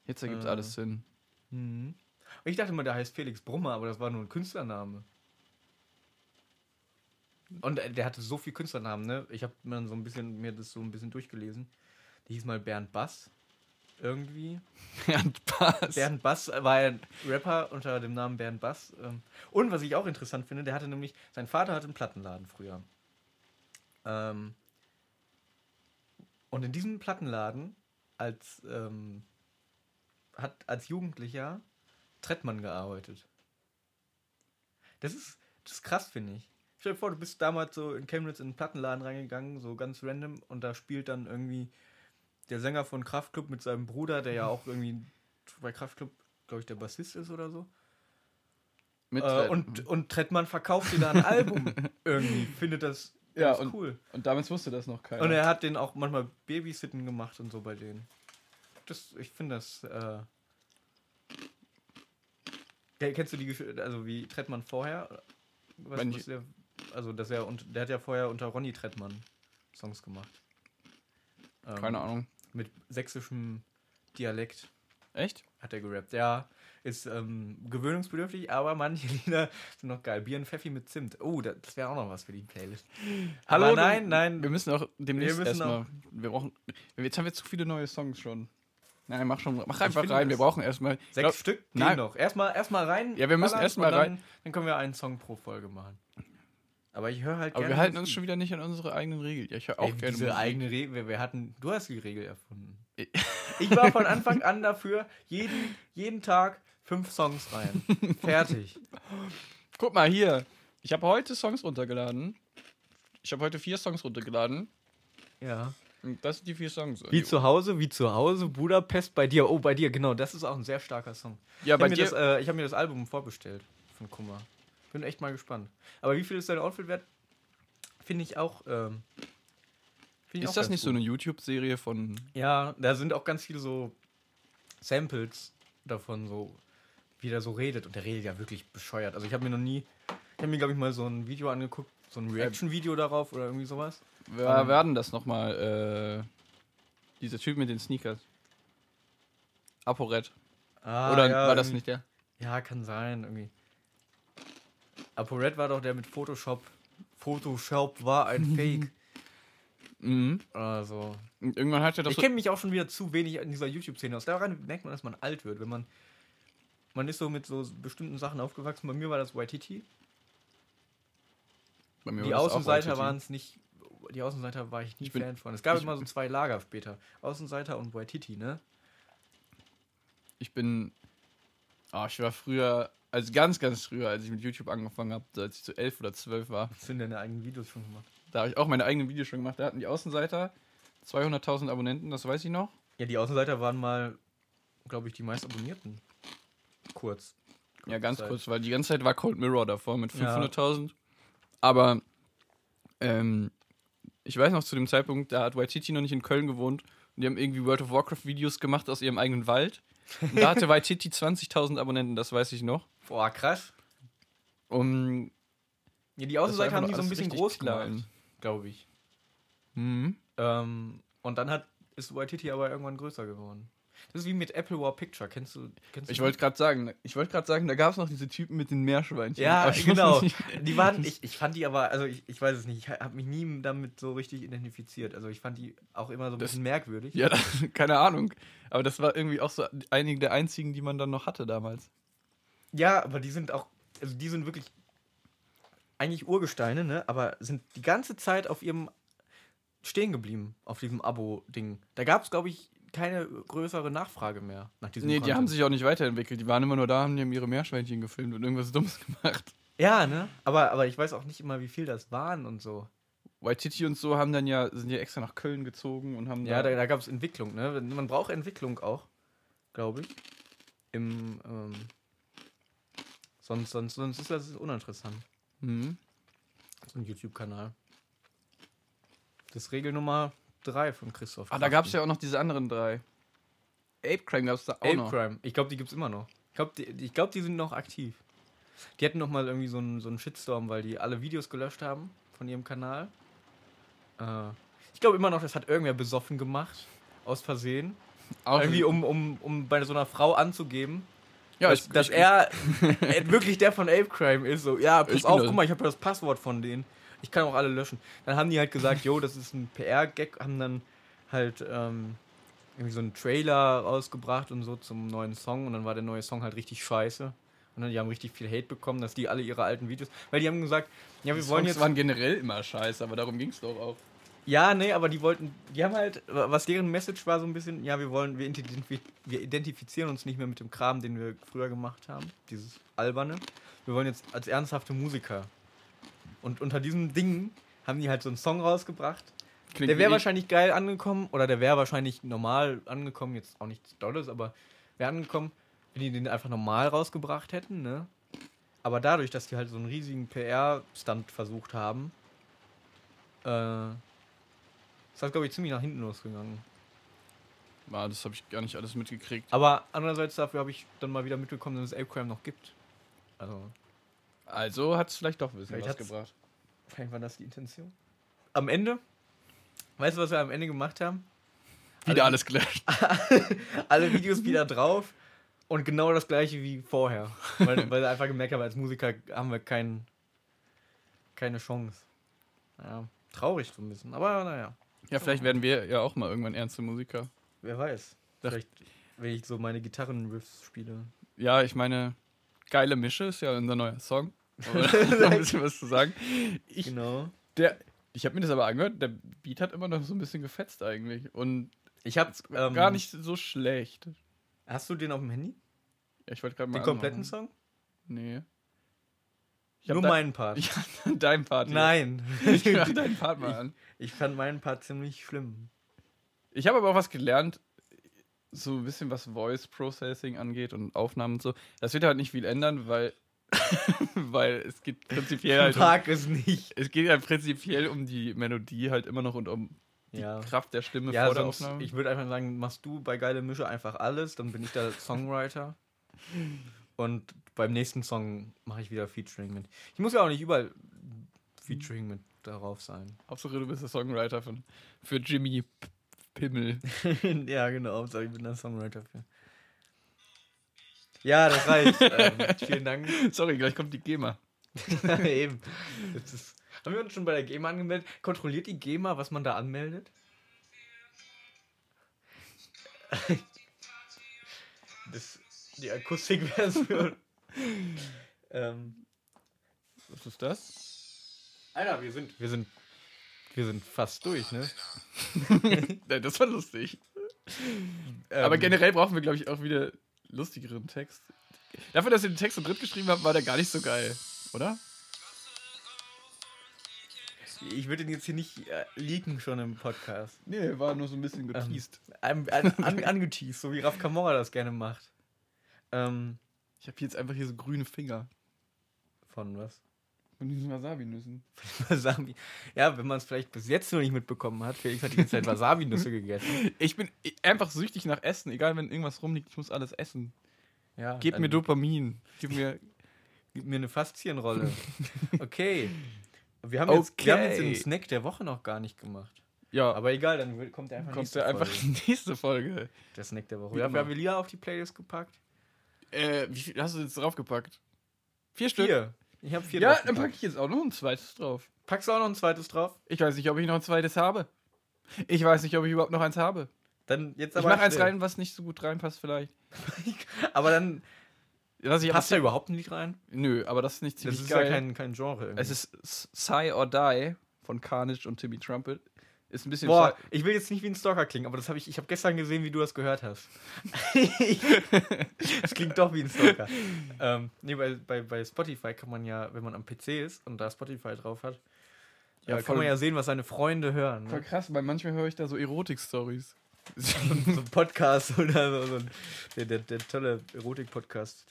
Jetzt ergibt Äh. alles Sinn. Mhm. Ich dachte immer, der heißt Felix Brummer, aber das war nur ein Künstlername. Und äh, der hatte so viel Künstlernamen, ne? Ich habe mir so ein bisschen mir das so ein bisschen durchgelesen. Der hieß mal Bernd Bass. Irgendwie. (laughs) Bernd Bass. Bernd Bass war ein Rapper unter dem Namen Bernd Bass. ähm. Und was ich auch interessant finde, der hatte nämlich, sein Vater hatte einen Plattenladen früher. Ähm, und in diesem Plattenladen als, ähm, hat als Jugendlicher Trettmann gearbeitet. Das ist, das ist krass, finde ich. Stell dir vor, du bist damals so in Chemnitz in einen Plattenladen reingegangen, so ganz random, und da spielt dann irgendwie der Sänger von Kraftklub mit seinem Bruder, der ja auch irgendwie bei Kraftklub, glaube ich, der Bassist ist oder so. Äh, und, und Trettmann verkauft dir da ein Album (laughs) irgendwie. Findet das Ja, und- cool. und damals wusste das noch keiner. Und er hat den auch manchmal Babysitten gemacht und so bei denen. Das, ich finde das. Äh Kennst du die Geschichte, also wie Trettmann vorher? Was, was der, also, dass er und der hat ja vorher unter Ronny Trettmann Songs gemacht. Ähm, Keine Ahnung. Mit sächsischem Dialekt Echt? hat er gerappt. Ja, ist ähm, gewöhnungsbedürftig, aber manche (laughs) Lieder sind noch geil. Bier und Pfeffi mit Zimt. Oh, das, wäre auch noch was für die Playlist. (laughs) Hallo, aber nein, nein. Wir müssen auch demnächst erstmal. Wir brauchen. Jetzt haben wir zu viele neue Songs schon. Nein, mach schon. Mach einfach rein. Wir brauchen erstmal. Sechs glaub- Stück nein. noch. Erstmal erstmal rein. Ja, wir müssen ballern erst mal und dann, rein. Dann können wir einen Song pro Folge machen. Aber ich höre halt Aber gerne wir halten uns schon wieder nicht an unsere eigenen Regeln. Ja, ich höre auch Ey, gerne diese Musik. eigene Regel. Wir, wir hatten. Du hast die Regel erfunden. Ich- war von Anfang (laughs) an dafür, jeden, jeden Tag fünf Songs rein. Fertig. Guck mal hier. Ich habe heute Songs runtergeladen. Ich habe heute vier Songs runtergeladen. Ja. Und das sind die vier Songs. Wie zu Hause, wie zu Hause, Budapest bei dir. Oh, bei dir, genau. Das ist auch ein sehr starker Song. ja, Ich bei habe dir. das, äh, ich hab mir das Album vorbestellt von Kummer. Bin echt mal gespannt. Aber wie viel ist dein Outfit wert? Finde ich auch. Ähm, find ich auch ist das ganz nicht so gut. eine YouTube-Serie von. Ja, da sind auch ganz viele so Samples davon, so wie der so redet. Und der redet ja wirklich bescheuert. Also ich habe mir noch nie. Ich habe mir, glaube ich, mal so ein Video angeguckt, so ein Reaction-Video darauf oder irgendwie sowas. Wer Ähm. werden das nochmal? Äh, dieser Typ mit den Sneakers. Aporet. Ah, Oder ja, war das nicht der? Ja, kann sein, irgendwie. ApoRed war doch der mit Photoshop. Photoshop war ein (laughs) Fake. Mhm. Also. Und irgendwann hat er das Ich so, kenne mich auch schon wieder zu wenig in dieser YouTube-Szene aus. Daran merkt man, dass man alt wird, wenn man. Man ist so mit so bestimmten Sachen aufgewachsen. Bei mir war das Waititi. bei mir Die war das auch Außenseiter YTT. waren es nicht. Die Außenseiter war ich nie Ich bin- Fan von. Es gab immer so zwei Lager später. Außenseiter und Waititi, ne? Ich bin. Ah, ich war früher, also ganz, ganz früher, als ich mit YouTube angefangen habe, als ich so elf oder zwölf war, Was sind deine eigenen Videos schon gemacht? da habe ich auch meine eigenen Videos schon gemacht. Da hatten die Außenseiter 200.000 Abonnenten, das weiß ich noch. Ja, die Außenseiter waren mal, glaube ich, die meist abonnierten. Kurz. Ja, ganz Zeit. kurz, weil die ganze Zeit war Cold Mirror davor mit Ja. 500.000. Aber ähm, ich weiß noch zu dem Zeitpunkt, da hat Waititi noch nicht in Köln gewohnt und die haben irgendwie World of Warcraft Videos gemacht aus ihrem eigenen Wald. Und da hatte Waititi 20.000 Abonnenten, das weiß ich noch. Boah, krass. Und Ja, die Außenseiter haben die so ein bisschen groß gemacht, glaube ich. Mhm. Ähm, und dann hat, ist Waititi aber irgendwann größer geworden. Das ist wie mit Apple War Picture. Kennst du? Kennst Ich wollte gerade sagen, ich wollte gerade sagen, da gab es noch diese Typen mit den Meerschweinchen. Ja, genau. Die waren, ich, ich fand die aber, also ich, ich weiß es nicht, ich habe mich nie damit so richtig identifiziert. Also ich fand die auch immer so ein Das- bisschen merkwürdig. Ja, das, (laughs) keine Ahnung. Aber das war irgendwie auch so einige der einzigen, die man dann noch hatte damals. Ja, aber die sind auch, also die sind wirklich eigentlich Urgesteine, ne? Aber sind die ganze Zeit auf ihrem stehen geblieben, auf diesem Abo-Ding. Da gab es, glaube ich, keine größere Nachfrage mehr nach diesem Nee, die Content. haben sich auch nicht weiterentwickelt. Die waren immer nur da, haben die ihre Meerschweinchen gefilmt und irgendwas (laughs) Dummes gemacht. Ja, ne? Aber, aber ich weiß auch nicht immer, wie viel das waren und so. Waititi und so haben dann ja, sind ja extra nach Köln gezogen und haben Ja, da, da, da gab es Entwicklung, ne? Man braucht Entwicklung auch, glaube ich. Im, ähm, sonst, sonst, sonst ist das uninteressant. Mhm. So ein YouTube-Kanal. Das ist Regel Nummer 3 von Christoph. Ah, da gab es ja auch noch diese anderen drei. Ape Crime gab es da auch Ape noch. Crime. Ich glaube, die gibt es immer noch. Ich glaube, die, ich glaub, die sind noch aktiv. Die hatten noch mal irgendwie so einen, so einen Shitstorm, weil die alle Videos gelöscht haben von ihrem Kanal. Äh, ich glaube immer noch, das hat irgendwer besoffen gemacht. Aus Versehen. Auch irgendwie, um, um, um bei so einer Frau anzugeben, ja, dass, ich, dass ich, er (laughs) wirklich der von Ape Crime ist. So, ja, pass auf, guck mal, ich habe das Passwort von denen. Ich kann auch alle löschen. Dann haben die halt gesagt, jo, das ist ein PR-Gag, haben dann halt ähm, irgendwie so einen Trailer rausgebracht und so zum neuen Song und dann war der neue Song halt richtig scheiße. Und dann die haben richtig viel Hate bekommen, dass die alle ihre alten Videos, weil die haben gesagt, ja, wir die wollen Songs jetzt waren generell immer scheiße, aber darum ging es doch auch. ja, nee, aber die wollten, die haben halt, was deren Message war so ein bisschen, ja, wir wollen, wir, wir identifizieren uns nicht mehr mit dem Kram, den wir früher gemacht haben, dieses alberne. Wir wollen jetzt als ernsthafte Musiker. Und unter diesem Ding haben die halt so einen Song rausgebracht. Klingt Der wäre wahrscheinlich geil angekommen, oder der wäre wahrscheinlich normal angekommen, jetzt auch nichts Dolles, aber wäre angekommen, wenn die den einfach normal rausgebracht hätten, ne? Aber dadurch, dass die halt so einen riesigen PR-Stunt versucht haben, äh, ist das, glaube ich, ziemlich nach hinten losgegangen. Ah, das habe ich gar nicht alles mitgekriegt. Aber andererseits dafür habe ich dann mal wieder mitbekommen, dass es Ape Crime noch gibt. Also, Also hat es vielleicht doch ein bisschen Vielleicht was gebracht. vielleicht war das die Intention. Am Ende, weißt du, was wir am Ende gemacht haben? Wieder Alle- alles gelöscht. (laughs) alle Videos wieder drauf und genau das gleiche wie vorher. Weil, (laughs) weil wir einfach gemerkt haben, als Musiker haben wir kein, keine Chance. Ja, traurig so ein bisschen, aber naja, Ja, vielleicht werden wir ja auch mal irgendwann ernste Musiker. wer weiß. Vielleicht, wenn ich so meine Gitarrenriffs spiele. Ja, ich meine, geile Mische ist ja unser neuer Song. Noch ein bisschen was zu sagen. Ich, Genau. der, ich habe mir das aber angehört, der Beat hat immer noch so ein bisschen gefetzt eigentlich. Und Ich habe ähm, gar nicht so schlecht. Hast du den auf dem Handy? Ja, ich wollte gerade mal. Den kompletten. Song? Nee. Ich Nur da- meinen Part. (laughs) Ich dein Part. hier. Nein. (laughs) Ich mach deinen Part mal (laughs) an. Ich fand meinen Part ziemlich schlimm. Ich habe aber auch was gelernt, so ein bisschen was Voice Processing angeht und Aufnahmen und so. Das wird halt nicht viel ändern, weil, (laughs) weil es geht prinzipiell halt um, Mag es nicht. es geht halt prinzipiell um die Melodie halt immer noch und um die Ja. Kraft der Stimme Ja, vor der Aufnahme. ich würde einfach sagen, machst du bei Geile Mische einfach alles, dann bin ich der (laughs) Songwriter. Und beim nächsten Song mache ich wieder Featuring mit. Ich muss ja auch nicht überall Featuring mit darauf sein. Hauptsache du bist der Songwriter von, für Jimmy Pimmel. (laughs) ja, genau, Hauptsache ich bin der Songwriter für. Ja, das reicht. (laughs) ähm, vielen Dank. Sorry, gleich kommt die GEMA. ja, (laughs) eben. Ist, haben wir uns schon bei der GEMA angemeldet? Kontrolliert die GEMA, was man da anmeldet? Das, die Akustikversion. ähm, Was ist das? Alter, wir sind, wir sind, wir sind fast durch, ne? (laughs) Das war lustig. Ähm, Aber generell brauchen wir, glaube ich, auch wieder lustigeren Text. Dafür, dass ihr den Text so dritt geschrieben habt, war der gar nicht so geil, oder? Ich würde den jetzt hier nicht äh, leaken schon im Podcast. Nee, war nur so ein bisschen geteased. An, an, an, angeteased, so wie Raf Kamora das gerne macht. Ähm, Ich habe jetzt einfach hier so grüne Finger. von was? Von diesen Wasabi-Nüssen. (laughs) Wasabi. Ja, wenn man es vielleicht bis jetzt noch nicht mitbekommen hat, Felix hat die ganze Zeit Wasabi-Nüsse gegessen. (laughs) Ich bin einfach süchtig nach Essen. Egal, wenn irgendwas rumliegt, ich muss alles essen. Ja, Gib mir Dopamin. Gib mir. Gib mir eine Faszienrolle. (laughs) Okay. Wir haben, jetzt, wir haben jetzt den Okay. Snack der Woche noch gar nicht gemacht. Ja, Aber egal, dann kommt der einfach kommst nächste du einfach Folge. in die nächste Folge. Der Snack der Woche. Wie Ja, wir haben Elia auf die Playlist gepackt. Äh, wie viel hast du jetzt draufgepackt? Vier Stück? Vier. Ich habe vier Ja, dann packe ich jetzt auch noch ein zweites drauf. Packst du auch noch ein zweites drauf? Ich weiß nicht, ob ich noch ein zweites habe. Ich weiß nicht, ob ich überhaupt noch eins habe. Dann jetzt Ich aber mache eins schnell. rein, was nicht so gut reinpasst, vielleicht. (laughs) Aber dann ich passt da überhaupt ein Lied rein? Nö, aber das ist nicht Das ziemlich ist geil. ja kein, kein Genre. Irgendwie. es ist Sigh or Die von Carnage und Timmy Trumpet. Ist ein bisschen. Boah, ich will jetzt nicht wie ein Stalker klingen, aber das habe ich, ich habe gestern gesehen, wie du das gehört hast. (laughs) das klingt doch wie ein Stalker. ähm, nee, bei, bei, bei Spotify kann man ja, wenn man am PC ist und da Spotify drauf hat, Ja, ja, kann voll- man ja sehen, was seine Freunde hören. Voll Ne? krass, weil manchmal höre ich da so Erotik-Stories. so ein Podcast (laughs) oder so, ein, der, der, der tolle Erotik-Podcast.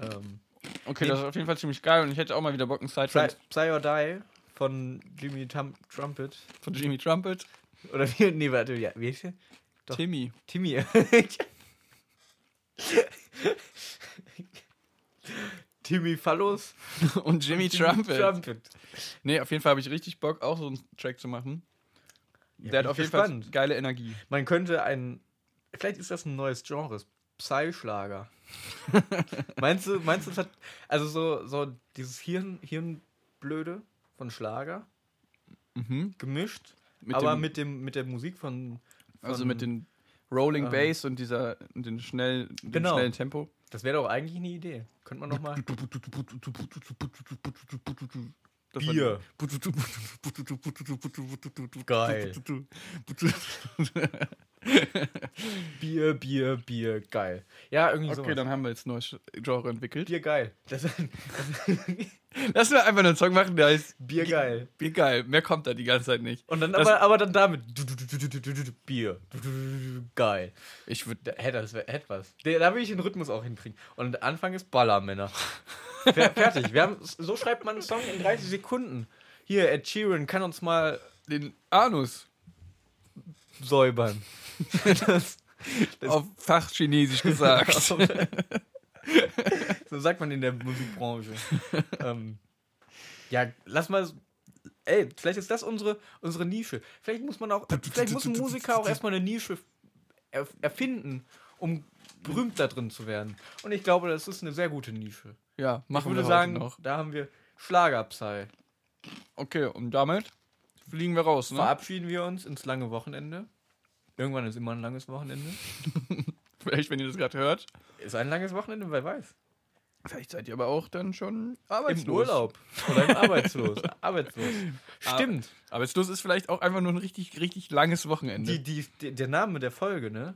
Ähm, Okay, das ist auf jeden Fall ziemlich geil und ich hätte auch mal wieder Bock, einen Psy, Side Psy or Die von Jimmy Tum Trumpet. von Jimmy Trumpet. Oder wie? Nee, warte, ja, wie der? Doch. Timmy. Timmy. (laughs) Timmy Fallos. und Jimmy Trumpet. Trumpet. Nee, auf jeden Fall habe ich richtig Bock, auch so einen Track zu machen. Ja, Der hat auf jeden Fall gespannt. geile Energie. Man könnte ein. Vielleicht ist das ein neues Genre. Psy-Schlager. (laughs) meinst du, meinst du, das hat. Also so, so dieses Hirn, Hirnblöde von Schlager Mhm. gemischt, Mit aber dem, mit, dem, mit der Musik von. von also mit den Rolling ähm, Bass und dieser und den schnell, dem Genau. schnellen Tempo. Das wäre doch eigentlich eine Idee. Könnte man nochmal. (laughs) (laughs) Das Bier. Geil. Bier, Bier, Bier, geil. Ja, irgendwie so. Okay, dann haben wir jetzt ein neues Genre entwickelt. Bier geil. Das, Lass mir einfach einen Song machen, der heißt Bier geil. Bier geil. Mehr kommt da die ganze Zeit nicht. Und dann Das- aber, aber dann damit. Bier. Geil. Ich würde. Hä, das wäre etwas. Da will ich den Rhythmus auch hinkriegen. Und Anfang ist Ballermänner. Fer fertig. Wir haben, so schreibt man einen Song in 30 Sekunden. Hier, Ed Sheeran kann uns mal Den Anus säubern. das, das, auf Fachchinesisch gesagt. (laughs) so sagt man in der Musikbranche. ähm, ja, lass mal. Ey, vielleicht ist das unsere, unsere Nische. Vielleicht muss man auch. Vielleicht muss ein Musiker auch erstmal eine Nische er, erfinden, um berühmt da drin zu werden. Und ich glaube, das ist eine sehr gute Nische. Ja, Ich machen würde wir sagen, sagen noch. da haben wir Schlagerpsei. Okay, und damit fliegen wir raus, ne? Verabschieden wir uns ins lange Wochenende. Irgendwann ist immer ein langes Wochenende. (laughs) Vielleicht, wenn ihr das gerade hört. Ist ein langes Wochenende, wer weiß. Vielleicht seid ihr aber auch dann schon Im arbeitslos. Urlaub. Oder im (laughs) Arbeitslos. Arbeitslos. Ah. Stimmt. Arbeitslos ist vielleicht auch einfach nur ein richtig, richtig langes Wochenende. Die, die, die, der Name der Folge, ne?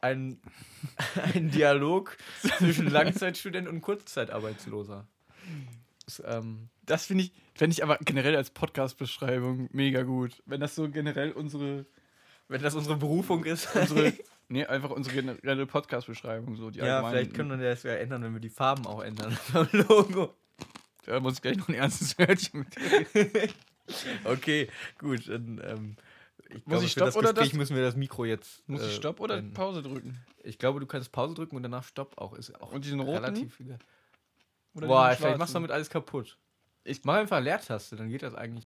Ein, (laughs) ein Dialog zwischen Langzeitstudent und Kurzzeitarbeitsloser. Ist, ähm, das finde ich, fände ich aber generell als Podcast-Beschreibung mega gut. Wenn das so generell unsere, wenn das unsere Berufung ist. unsere (laughs) nee, einfach unsere generelle Podcast-Beschreibung, so die ja, vielleicht können wir das ja ändern, wenn wir die Farben auch ändern (laughs) am Logo. Da muss ich gleich noch ein ernstes Wörtchen mit. Okay, gut. Dann, ähm, ich Muss ich für Stopp das oder Gespräch das- müssen wir das Mikro jetzt. Muss äh, ich Stopp oder beenden. Pause drücken? Ich glaube, du kannst Pause drücken und danach Stopp auch. Ist auch Und diesen roten? relativ egal. Oder Boah, vielleicht machst du schwarzen? damit alles kaputt. Ich mache einfach Leertaste, dann geht das eigentlich.